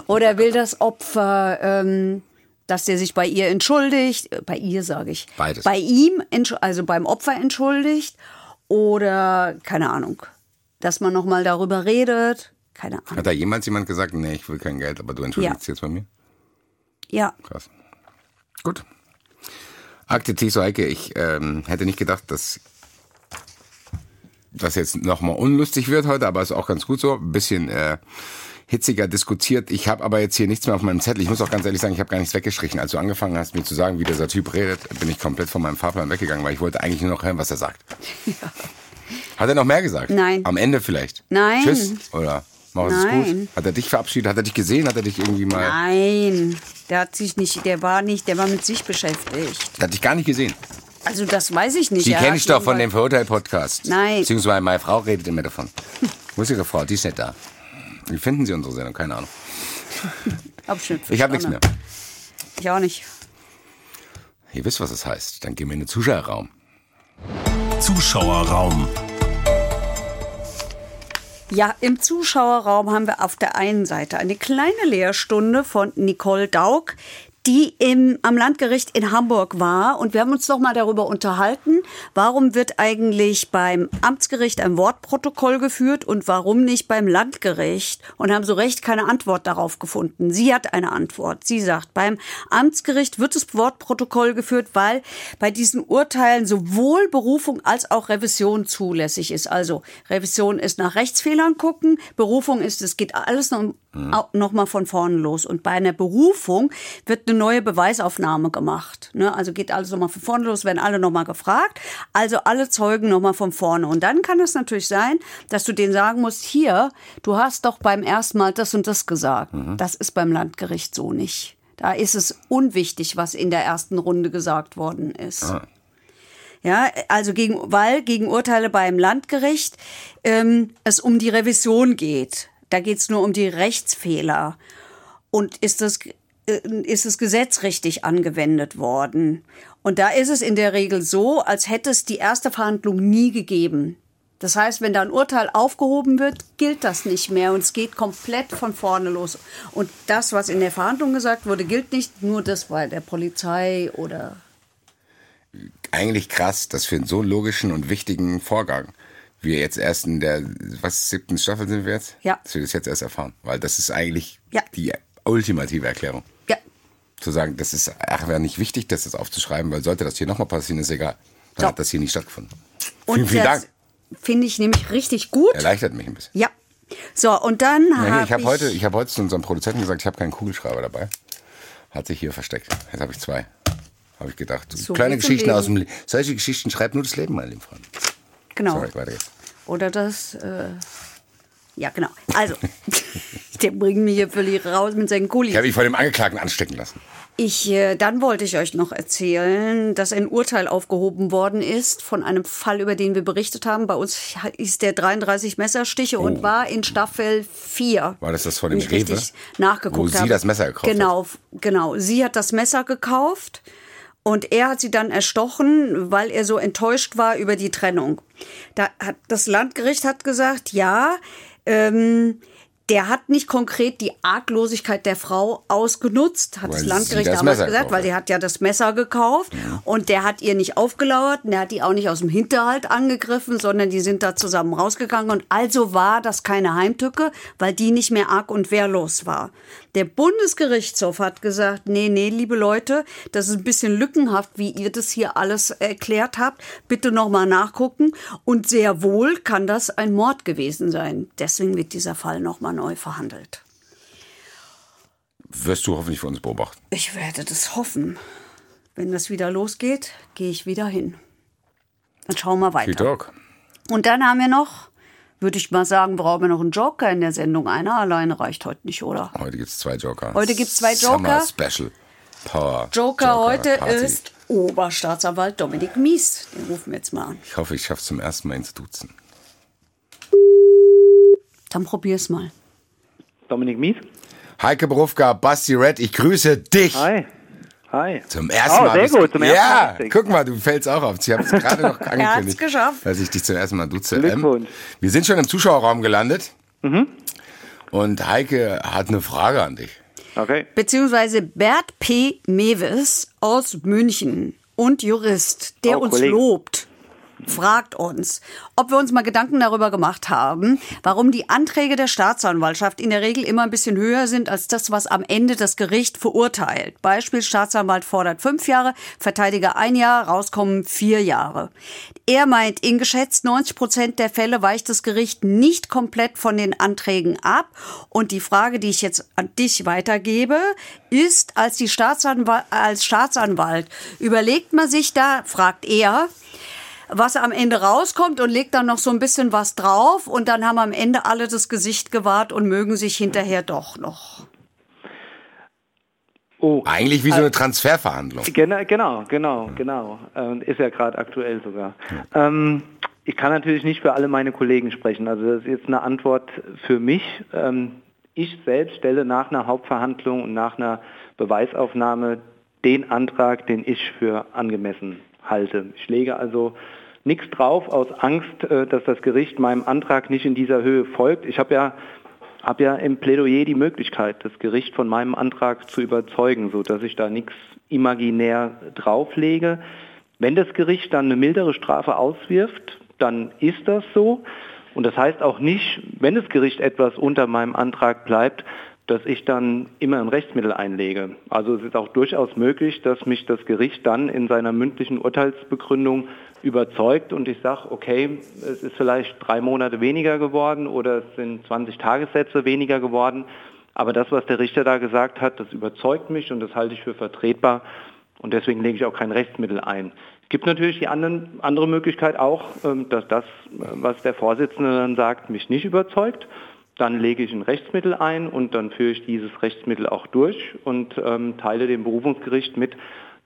Speaker 3: oder will das Opfer, ähm, dass der sich bei ihr entschuldigt, äh, bei ihr sage ich,
Speaker 4: Beides.
Speaker 3: bei ihm, also beim Opfer entschuldigt oder keine Ahnung, dass man noch mal darüber redet, keine Ahnung.
Speaker 4: Hat da jemals jemand gesagt, nee, ich will kein Geld, aber du entschuldigst
Speaker 3: Ja.
Speaker 4: jetzt bei mir?
Speaker 3: Ja,
Speaker 4: Krass. Gut. Akte Tiso Heike, ich ähm, hätte nicht gedacht, dass das jetzt nochmal unlustig wird heute, aber ist auch ganz gut so. Ein bisschen äh, hitziger diskutiert. Ich habe aber jetzt hier nichts mehr auf meinem Zettel. Ich muss auch ganz ehrlich sagen, ich habe gar nichts weggestrichen. Als du angefangen hast, mir zu sagen, wie dieser Typ redet, bin ich komplett von meinem Fahrplan weggegangen, weil ich wollte eigentlich nur noch hören, was er sagt. Hat er noch mehr gesagt?
Speaker 3: Nein.
Speaker 4: Am Ende vielleicht?
Speaker 3: Nein.
Speaker 4: Tschüss? Oder mach es gut? Hat er dich verabschiedet? Hat er dich gesehen? Hat er dich irgendwie mal...
Speaker 3: Nein, der hat sich nicht, der war nicht, der war mit sich beschäftigt.
Speaker 4: Der hat dich gar nicht gesehen.
Speaker 3: Also das weiß ich nicht. Er
Speaker 4: kenne ich doch von dem Verurteilt-Podcast.
Speaker 3: Nein.
Speaker 4: Beziehungsweise meine Frau redet immer davon. Wo ist Ihre Frau? Die ist nicht da. Wie finden Sie unsere Sendung? Keine Ahnung.
Speaker 3: Schon
Speaker 4: Ich habe nichts mehr.
Speaker 3: Ich auch nicht.
Speaker 4: Ihr wisst, was es heißt. Dann gehen wir in den Zuschauerraum.
Speaker 1: Zuschauerraum.
Speaker 3: Ja, im Zuschauerraum haben wir auf der einen Seite eine kleine Lehrstunde von Nicole Daug, die im, am Landgericht in Hamburg war. Und wir haben uns doch mal darüber unterhalten, warum wird eigentlich beim Amtsgericht ein Wortprotokoll geführt und warum nicht beim Landgericht? Und haben so recht keine Antwort darauf gefunden. Sie hat eine Antwort. Sie sagt, beim Amtsgericht wird das Wortprotokoll geführt, weil bei diesen Urteilen sowohl Berufung als auch Revision zulässig ist. Also Revision ist nach Rechtsfehlern gucken, Berufung ist, es geht alles noch, noch mal von vorne los. Und bei einer Berufung wird eine neue Beweisaufnahme gemacht. Ne? Also geht alles noch mal von vorne los, werden alle noch mal gefragt. Also alle Zeugen noch mal von vorne. Und dann kann es natürlich sein, dass du denen sagen musst, hier, du hast doch beim ersten Mal das und das gesagt. Das ist beim Landgericht so nicht. Da ist es unwichtig, was in der ersten Runde gesagt worden ist. Ja, also gegen, weil gegen Urteile beim Landgericht ähm, es um die Revision geht. Da geht es nur um die Rechtsfehler. Und ist das, äh, ist das Gesetz richtig angewendet worden? Und da ist es in der Regel so, als hätte es die erste Verhandlung nie gegeben. Das heißt, wenn da ein Urteil aufgehoben wird, gilt das nicht mehr und es geht komplett von vorne los. Und das, was in der Verhandlung gesagt wurde, gilt nicht nur das bei der Polizei oder
Speaker 4: Eigentlich krass, dass für einen so logischen und wichtigen Vorgang wir jetzt erst in der, was, siebten Staffel sind wir jetzt?
Speaker 3: Ja.
Speaker 4: Dass wir das jetzt erst erfahren. Weil das ist eigentlich
Speaker 3: Ja.
Speaker 4: die ultimative Erklärung.
Speaker 3: ja,
Speaker 4: Zu sagen, das ist einfach nicht wichtig, das jetzt aufzuschreiben, weil sollte das hier nochmal passieren, ist egal. Dann
Speaker 3: Ja.
Speaker 4: hat das hier nicht stattgefunden.
Speaker 3: Und
Speaker 4: vielen, vielen Dank.
Speaker 3: Finde ich nämlich richtig gut.
Speaker 4: Erleichtert mich ein bisschen.
Speaker 3: Ja. So, und dann
Speaker 4: Ja,
Speaker 3: habe
Speaker 4: ich habe heute, ich habe heute zu unserem Produzenten gesagt, ich habe keinen Kugelschreiber dabei. Hat sich hier versteckt. Jetzt habe ich zwei. Habe ich gedacht.
Speaker 3: So
Speaker 4: Kleine Geschichten aus dem
Speaker 3: Leben.
Speaker 4: Le Solche Geschichten schreibt nur das Leben, mein lieber Freund.
Speaker 3: Genau.
Speaker 4: Sorry, weiter geht's.
Speaker 3: Oder das, äh, ja, genau. Also, der bringt mich hier völlig raus mit seinen
Speaker 4: Ich
Speaker 3: Kulis.
Speaker 4: habe mich von dem Angeklagten anstecken lassen.
Speaker 3: Ich, äh, dann wollte ich euch noch erzählen, dass ein Urteil aufgehoben worden ist von einem Fall, über den wir berichtet haben. Bei uns ist der 33 Messerstiche und war in Staffel 4.
Speaker 4: Oh. War das das von dem
Speaker 3: ich
Speaker 4: Rewe?
Speaker 3: nachgeguckt
Speaker 4: Wo sie
Speaker 3: habe.
Speaker 4: das Messer gekauft hat?
Speaker 3: genau, Genau, sie hat das Messer gekauft und er hat sie dann erstochen, weil er so enttäuscht war über die Trennung. Da hat das Landgericht hat gesagt, ja, ähm, der hat nicht konkret die Arglosigkeit der Frau ausgenutzt, hat
Speaker 4: Weil
Speaker 3: das Landgericht
Speaker 4: das
Speaker 3: damals
Speaker 4: Messer
Speaker 3: gesagt, weil sie hat ja das Messer gekauft und der hat ihr nicht aufgelauert, und der hat die auch nicht aus dem Hinterhalt angegriffen, sondern die sind da zusammen rausgegangen und also war das keine Heimtücke, weil die nicht mehr arg und wehrlos war. Der Bundesgerichtshof hat gesagt, nee, nee, liebe Leute, das ist ein bisschen lückenhaft, wie ihr das hier alles erklärt habt. Bitte nochmal nachgucken. Und sehr wohl kann das ein Mord gewesen sein. Deswegen wird dieser Fall nochmal neu verhandelt.
Speaker 4: Wirst du hoffentlich für uns beobachten.
Speaker 3: Ich werde das hoffen. Wenn das wieder losgeht, gehe ich wieder hin. Dann schauen wir weiter.
Speaker 4: Talk.
Speaker 3: Und dann haben wir noch, würde ich mal sagen, brauchen wir noch einen Joker in der Sendung. Einer alleine reicht heute nicht, oder?
Speaker 4: Heute gibt es zwei Joker.
Speaker 3: Heute gibt's zwei Joker.
Speaker 4: Summer Special. Power.
Speaker 3: Joker, heute
Speaker 4: Party.
Speaker 3: ist Oberstaatsanwalt Dominik Mies. Den rufen wir jetzt mal an.
Speaker 4: Ich hoffe, ich schaffe es zum ersten Mal ins Duzen.
Speaker 3: Dann probier's mal.
Speaker 7: Dominik Mies.
Speaker 4: Heike Berufka, Basti Red, ich grüße dich.
Speaker 7: Hi. Hi.
Speaker 4: Zum ersten
Speaker 7: Oh,
Speaker 4: Mal.
Speaker 7: sehr gut, zum ersten Mal
Speaker 4: Ja, guck mal, du fällst auch auf. Ich habe es gerade noch angekündigt.
Speaker 3: geschafft.
Speaker 4: Dass ich dich zum ersten Mal duze.
Speaker 7: Glückwunsch.
Speaker 4: Wir sind schon im Zuschauerraum gelandet.
Speaker 7: Mhm.
Speaker 4: Und Heike hat eine Frage an dich.
Speaker 7: Okay.
Speaker 3: Beziehungsweise Bert P. Mewes aus München und Jurist, der
Speaker 7: Oh,
Speaker 3: uns
Speaker 7: Kollege.
Speaker 3: lobt, fragt uns, ob wir uns mal Gedanken darüber gemacht haben, warum die Anträge der Staatsanwaltschaft in der Regel immer ein bisschen höher sind als das, was am Ende das Gericht verurteilt. Beispiel Staatsanwalt fordert fünf Jahre, Verteidiger ein Jahr, rauskommen vier Jahre. Er meint, in geschätzt 90 Prozent der Fälle weicht das Gericht nicht komplett von den Anträgen ab. Und die Frage, die ich jetzt an dich weitergebe, ist, als, die Staatsanwalt, als Staatsanwalt überlegt man sich da, fragt er, was am Ende rauskommt und legt dann noch so ein bisschen was drauf und dann haben am Ende alle das Gesicht gewahrt und mögen sich hinterher doch noch.
Speaker 7: Oh.
Speaker 4: Eigentlich wie so eine Transferverhandlung.
Speaker 7: Genau, genau, genau, genau. Ähm, ist ja gerade aktuell sogar. Ähm, ich kann natürlich nicht für alle meine Kollegen sprechen. Also das ist jetzt eine Antwort für mich. Ähm, ich selbst stelle nach einer Hauptverhandlung und nach einer Beweisaufnahme den Antrag, den ich für angemessen halte. Ich lege also nichts drauf aus Angst, äh, dass das Gericht meinem Antrag nicht in dieser Höhe folgt. Ich habe ja habe ja im Plädoyer die Möglichkeit, das Gericht von meinem Antrag zu überzeugen, sodass ich da nichts imaginär drauflege. Wenn das Gericht dann eine mildere Strafe auswirft, dann ist das so. Und das heißt auch nicht, wenn das Gericht etwas unter meinem Antrag bleibt, dass ich dann immer ein Rechtsmittel einlege. Also es ist auch durchaus möglich, dass mich das Gericht dann in seiner mündlichen Urteilsbegründung überzeugt und ich sage, okay, es ist vielleicht drei Monate weniger geworden oder es sind 20 Tagessätze weniger geworden. Aber das, was der Richter da gesagt hat, das überzeugt mich und das halte ich für vertretbar und deswegen lege ich auch kein Rechtsmittel ein. Es gibt natürlich die anderen, andere Möglichkeit auch, ähm, dass das, was der Vorsitzende dann sagt, mich nicht überzeugt. Dann lege ich ein Rechtsmittel ein und dann führe ich dieses Rechtsmittel auch durch und ähm, teile dem Berufungsgericht mit,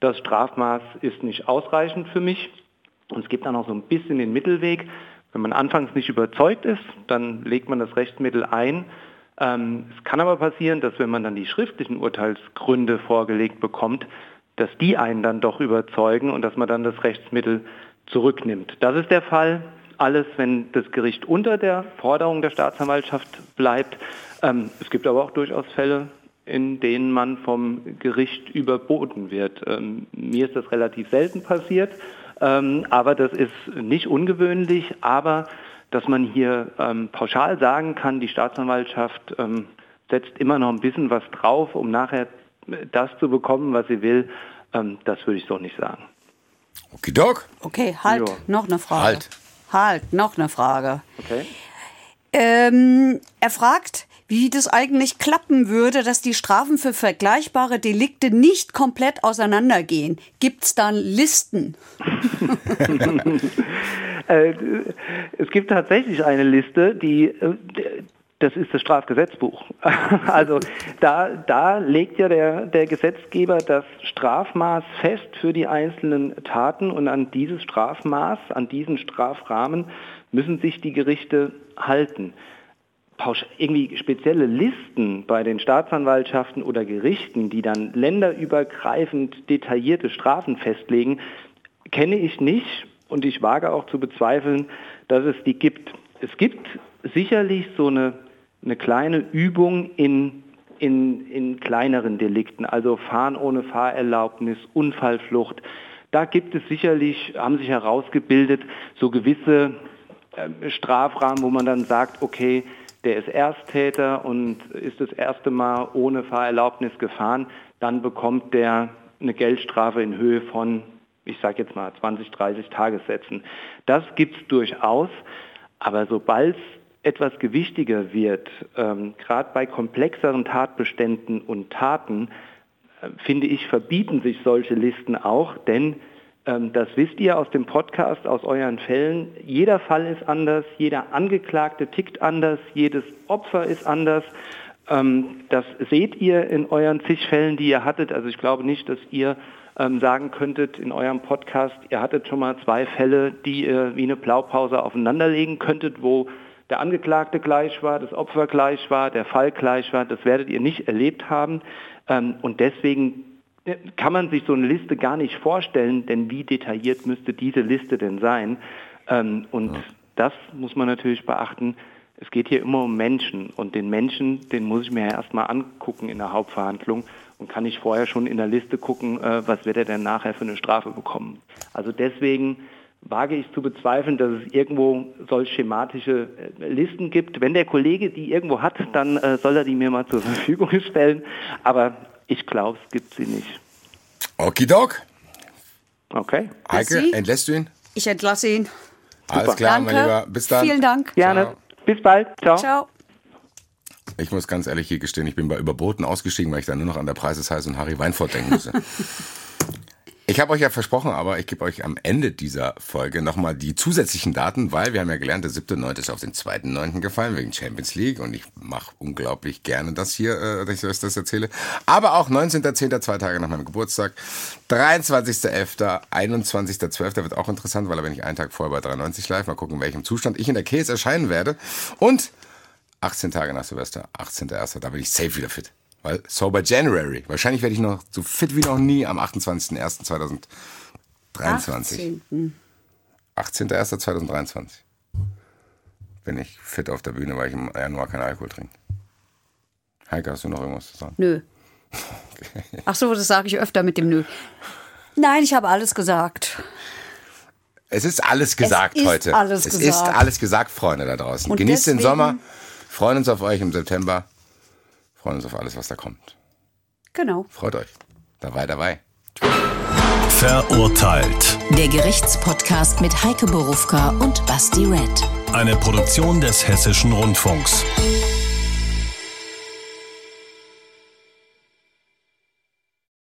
Speaker 7: das Strafmaß ist nicht ausreichend für mich. Und es gibt dann auch so ein bisschen den Mittelweg. Wenn man anfangs nicht überzeugt ist, dann legt man das Rechtsmittel ein. Ähm, es kann aber passieren, dass wenn man dann die schriftlichen Urteilsgründe vorgelegt bekommt, dass die einen dann doch überzeugen und dass man dann das Rechtsmittel zurücknimmt. Das ist der Fall. Alles, wenn das Gericht unter der Forderung der Staatsanwaltschaft bleibt. Ähm, es gibt aber auch durchaus Fälle, in denen man vom Gericht überboten wird. Ähm, mir ist das relativ selten passiert, ähm, aber das ist nicht ungewöhnlich. Aber dass man hier ähm, pauschal sagen kann, die Staatsanwaltschaft ähm, setzt immer noch ein bisschen was drauf, um nachher das zu bekommen, was sie will, ähm, das würde ich so nicht sagen.
Speaker 4: Okidok.
Speaker 3: Okay, halt,
Speaker 7: Ja.
Speaker 3: noch eine Frage.
Speaker 4: Halt.
Speaker 3: Halt, noch eine Frage.
Speaker 7: Okay.
Speaker 3: Ähm, er fragt, wie das eigentlich klappen würde, dass die Strafen für vergleichbare Delikte nicht komplett auseinandergehen. Gibt es dann Listen?
Speaker 7: Äh, es gibt tatsächlich eine Liste, die äh, das ist das Strafgesetzbuch. Also da, da legt ja der, der Gesetzgeber das Strafmaß fest für die einzelnen Taten und an dieses Strafmaß, an diesen Strafrahmen müssen sich die Gerichte halten. Irgendwie spezielle Listen bei den Staatsanwaltschaften oder Gerichten, die dann länderübergreifend detaillierte Strafen festlegen, kenne ich nicht und ich wage auch zu bezweifeln, dass es die gibt. Es gibt sicherlich so eine eine kleine Übung in, in, in kleineren Delikten, also Fahren ohne Fahrerlaubnis, Unfallflucht. Da gibt es sicherlich, haben sich herausgebildet, so gewisse äh, Strafrahmen, wo man dann sagt, okay, der ist Ersttäter und ist das erste Mal ohne Fahrerlaubnis gefahren, dann bekommt der eine Geldstrafe in Höhe von, ich sage jetzt mal 20, 30 Tagessätzen. Das gibt es durchaus, aber sobald es etwas gewichtiger wird, ähm, gerade bei komplexeren Tatbeständen und Taten, äh, finde ich, verbieten sich solche Listen auch, denn das wisst ihr aus dem Podcast, aus euren Fällen. Jeder Fall ist anders, jeder Angeklagte tickt anders, jedes Opfer ist anders. Ähm, das seht ihr in euren zig Fällen, die ihr hattet. Also ich glaube nicht, dass ihr ähm, sagen könntet in eurem Podcast, ihr hattet schon mal zwei Fälle, die ihr wie eine Blaupause aufeinanderlegen könntet, wo der Angeklagte gleich war, das Opfer gleich war, der Fall gleich war. Das werdet ihr nicht erlebt haben. Und deswegen kann man sich so eine Liste gar nicht vorstellen, denn wie detailliert müsste diese Liste denn sein? Ähm, und ja. das muss man natürlich beachten. Es geht hier immer um Menschen und den Menschen, den muss ich mir ja erstmal angucken in der Hauptverhandlung und kann ich vorher schon in der Liste gucken, äh, was wird er denn nachher für eine Strafe bekommen. Also deswegen wage ich zu bezweifeln, dass es irgendwo solch schematische äh, Listen gibt. Wenn der Kollege die irgendwo hat, dann äh, soll er die mir mal zur Verfügung stellen. Aber ich glaube, es gibt sie nicht.
Speaker 4: Okidok.
Speaker 7: Okay.
Speaker 4: Heike, Sie? entlässt du ihn?
Speaker 3: Ich entlasse ihn.
Speaker 4: Alles klar,
Speaker 3: Danke.
Speaker 4: mein Lieber. Bis dann.
Speaker 3: Vielen Dank.
Speaker 7: Gerne. Ciao. Bis bald. Ciao.
Speaker 3: Ciao.
Speaker 4: Ich muss ganz ehrlich hier gestehen, ich bin bei Überboten ausgestiegen, weil ich dann nur noch an der Preises und Harry Weinfurt denken musste. Ich habe euch ja versprochen, aber ich gebe euch am Ende dieser Folge nochmal die zusätzlichen Daten, weil wir haben ja gelernt, der 7.9. ist auf den 2.9. gefallen wegen Champions League und ich mache unglaublich gerne das hier, äh, dass ich euch das erzähle. Aber auch 19.10., zwei Tage nach meinem Geburtstag, 23.11., 21.12. wird auch interessant, weil da bin ich einen Tag vorher bei 93 live. Mal gucken, in welchem Zustand ich in der Case erscheinen werde. Und 18 Tage nach Silvester, 18.01., da bin ich safe wieder fit. Weil Sober January. Wahrscheinlich werde ich noch so fit wie noch nie am 28.01.2023. 18.01.2023 bin ich fit auf der Bühne, weil ich im Januar keinen Alkohol trinke. Heike, hast du noch irgendwas zu sagen?
Speaker 3: Nö. Okay. Ach so, das sage ich öfter mit dem Nö. Nein, ich habe alles gesagt.
Speaker 4: Es ist alles gesagt
Speaker 3: es ist
Speaker 4: heute.
Speaker 3: Alles
Speaker 4: es
Speaker 3: gesagt.
Speaker 4: ist alles gesagt, Freunde da draußen.
Speaker 3: Und
Speaker 4: Genießt den
Speaker 3: deswegen-
Speaker 4: Sommer. Freuen uns auf euch im September. Freuen uns auf alles, was da kommt.
Speaker 3: Genau.
Speaker 4: Freut euch. Dabei, dabei.
Speaker 1: Verurteilt.
Speaker 2: Der Gerichtspodcast mit Heike Borufka und Basti Red.
Speaker 1: Eine Produktion des Hessischen Rundfunks.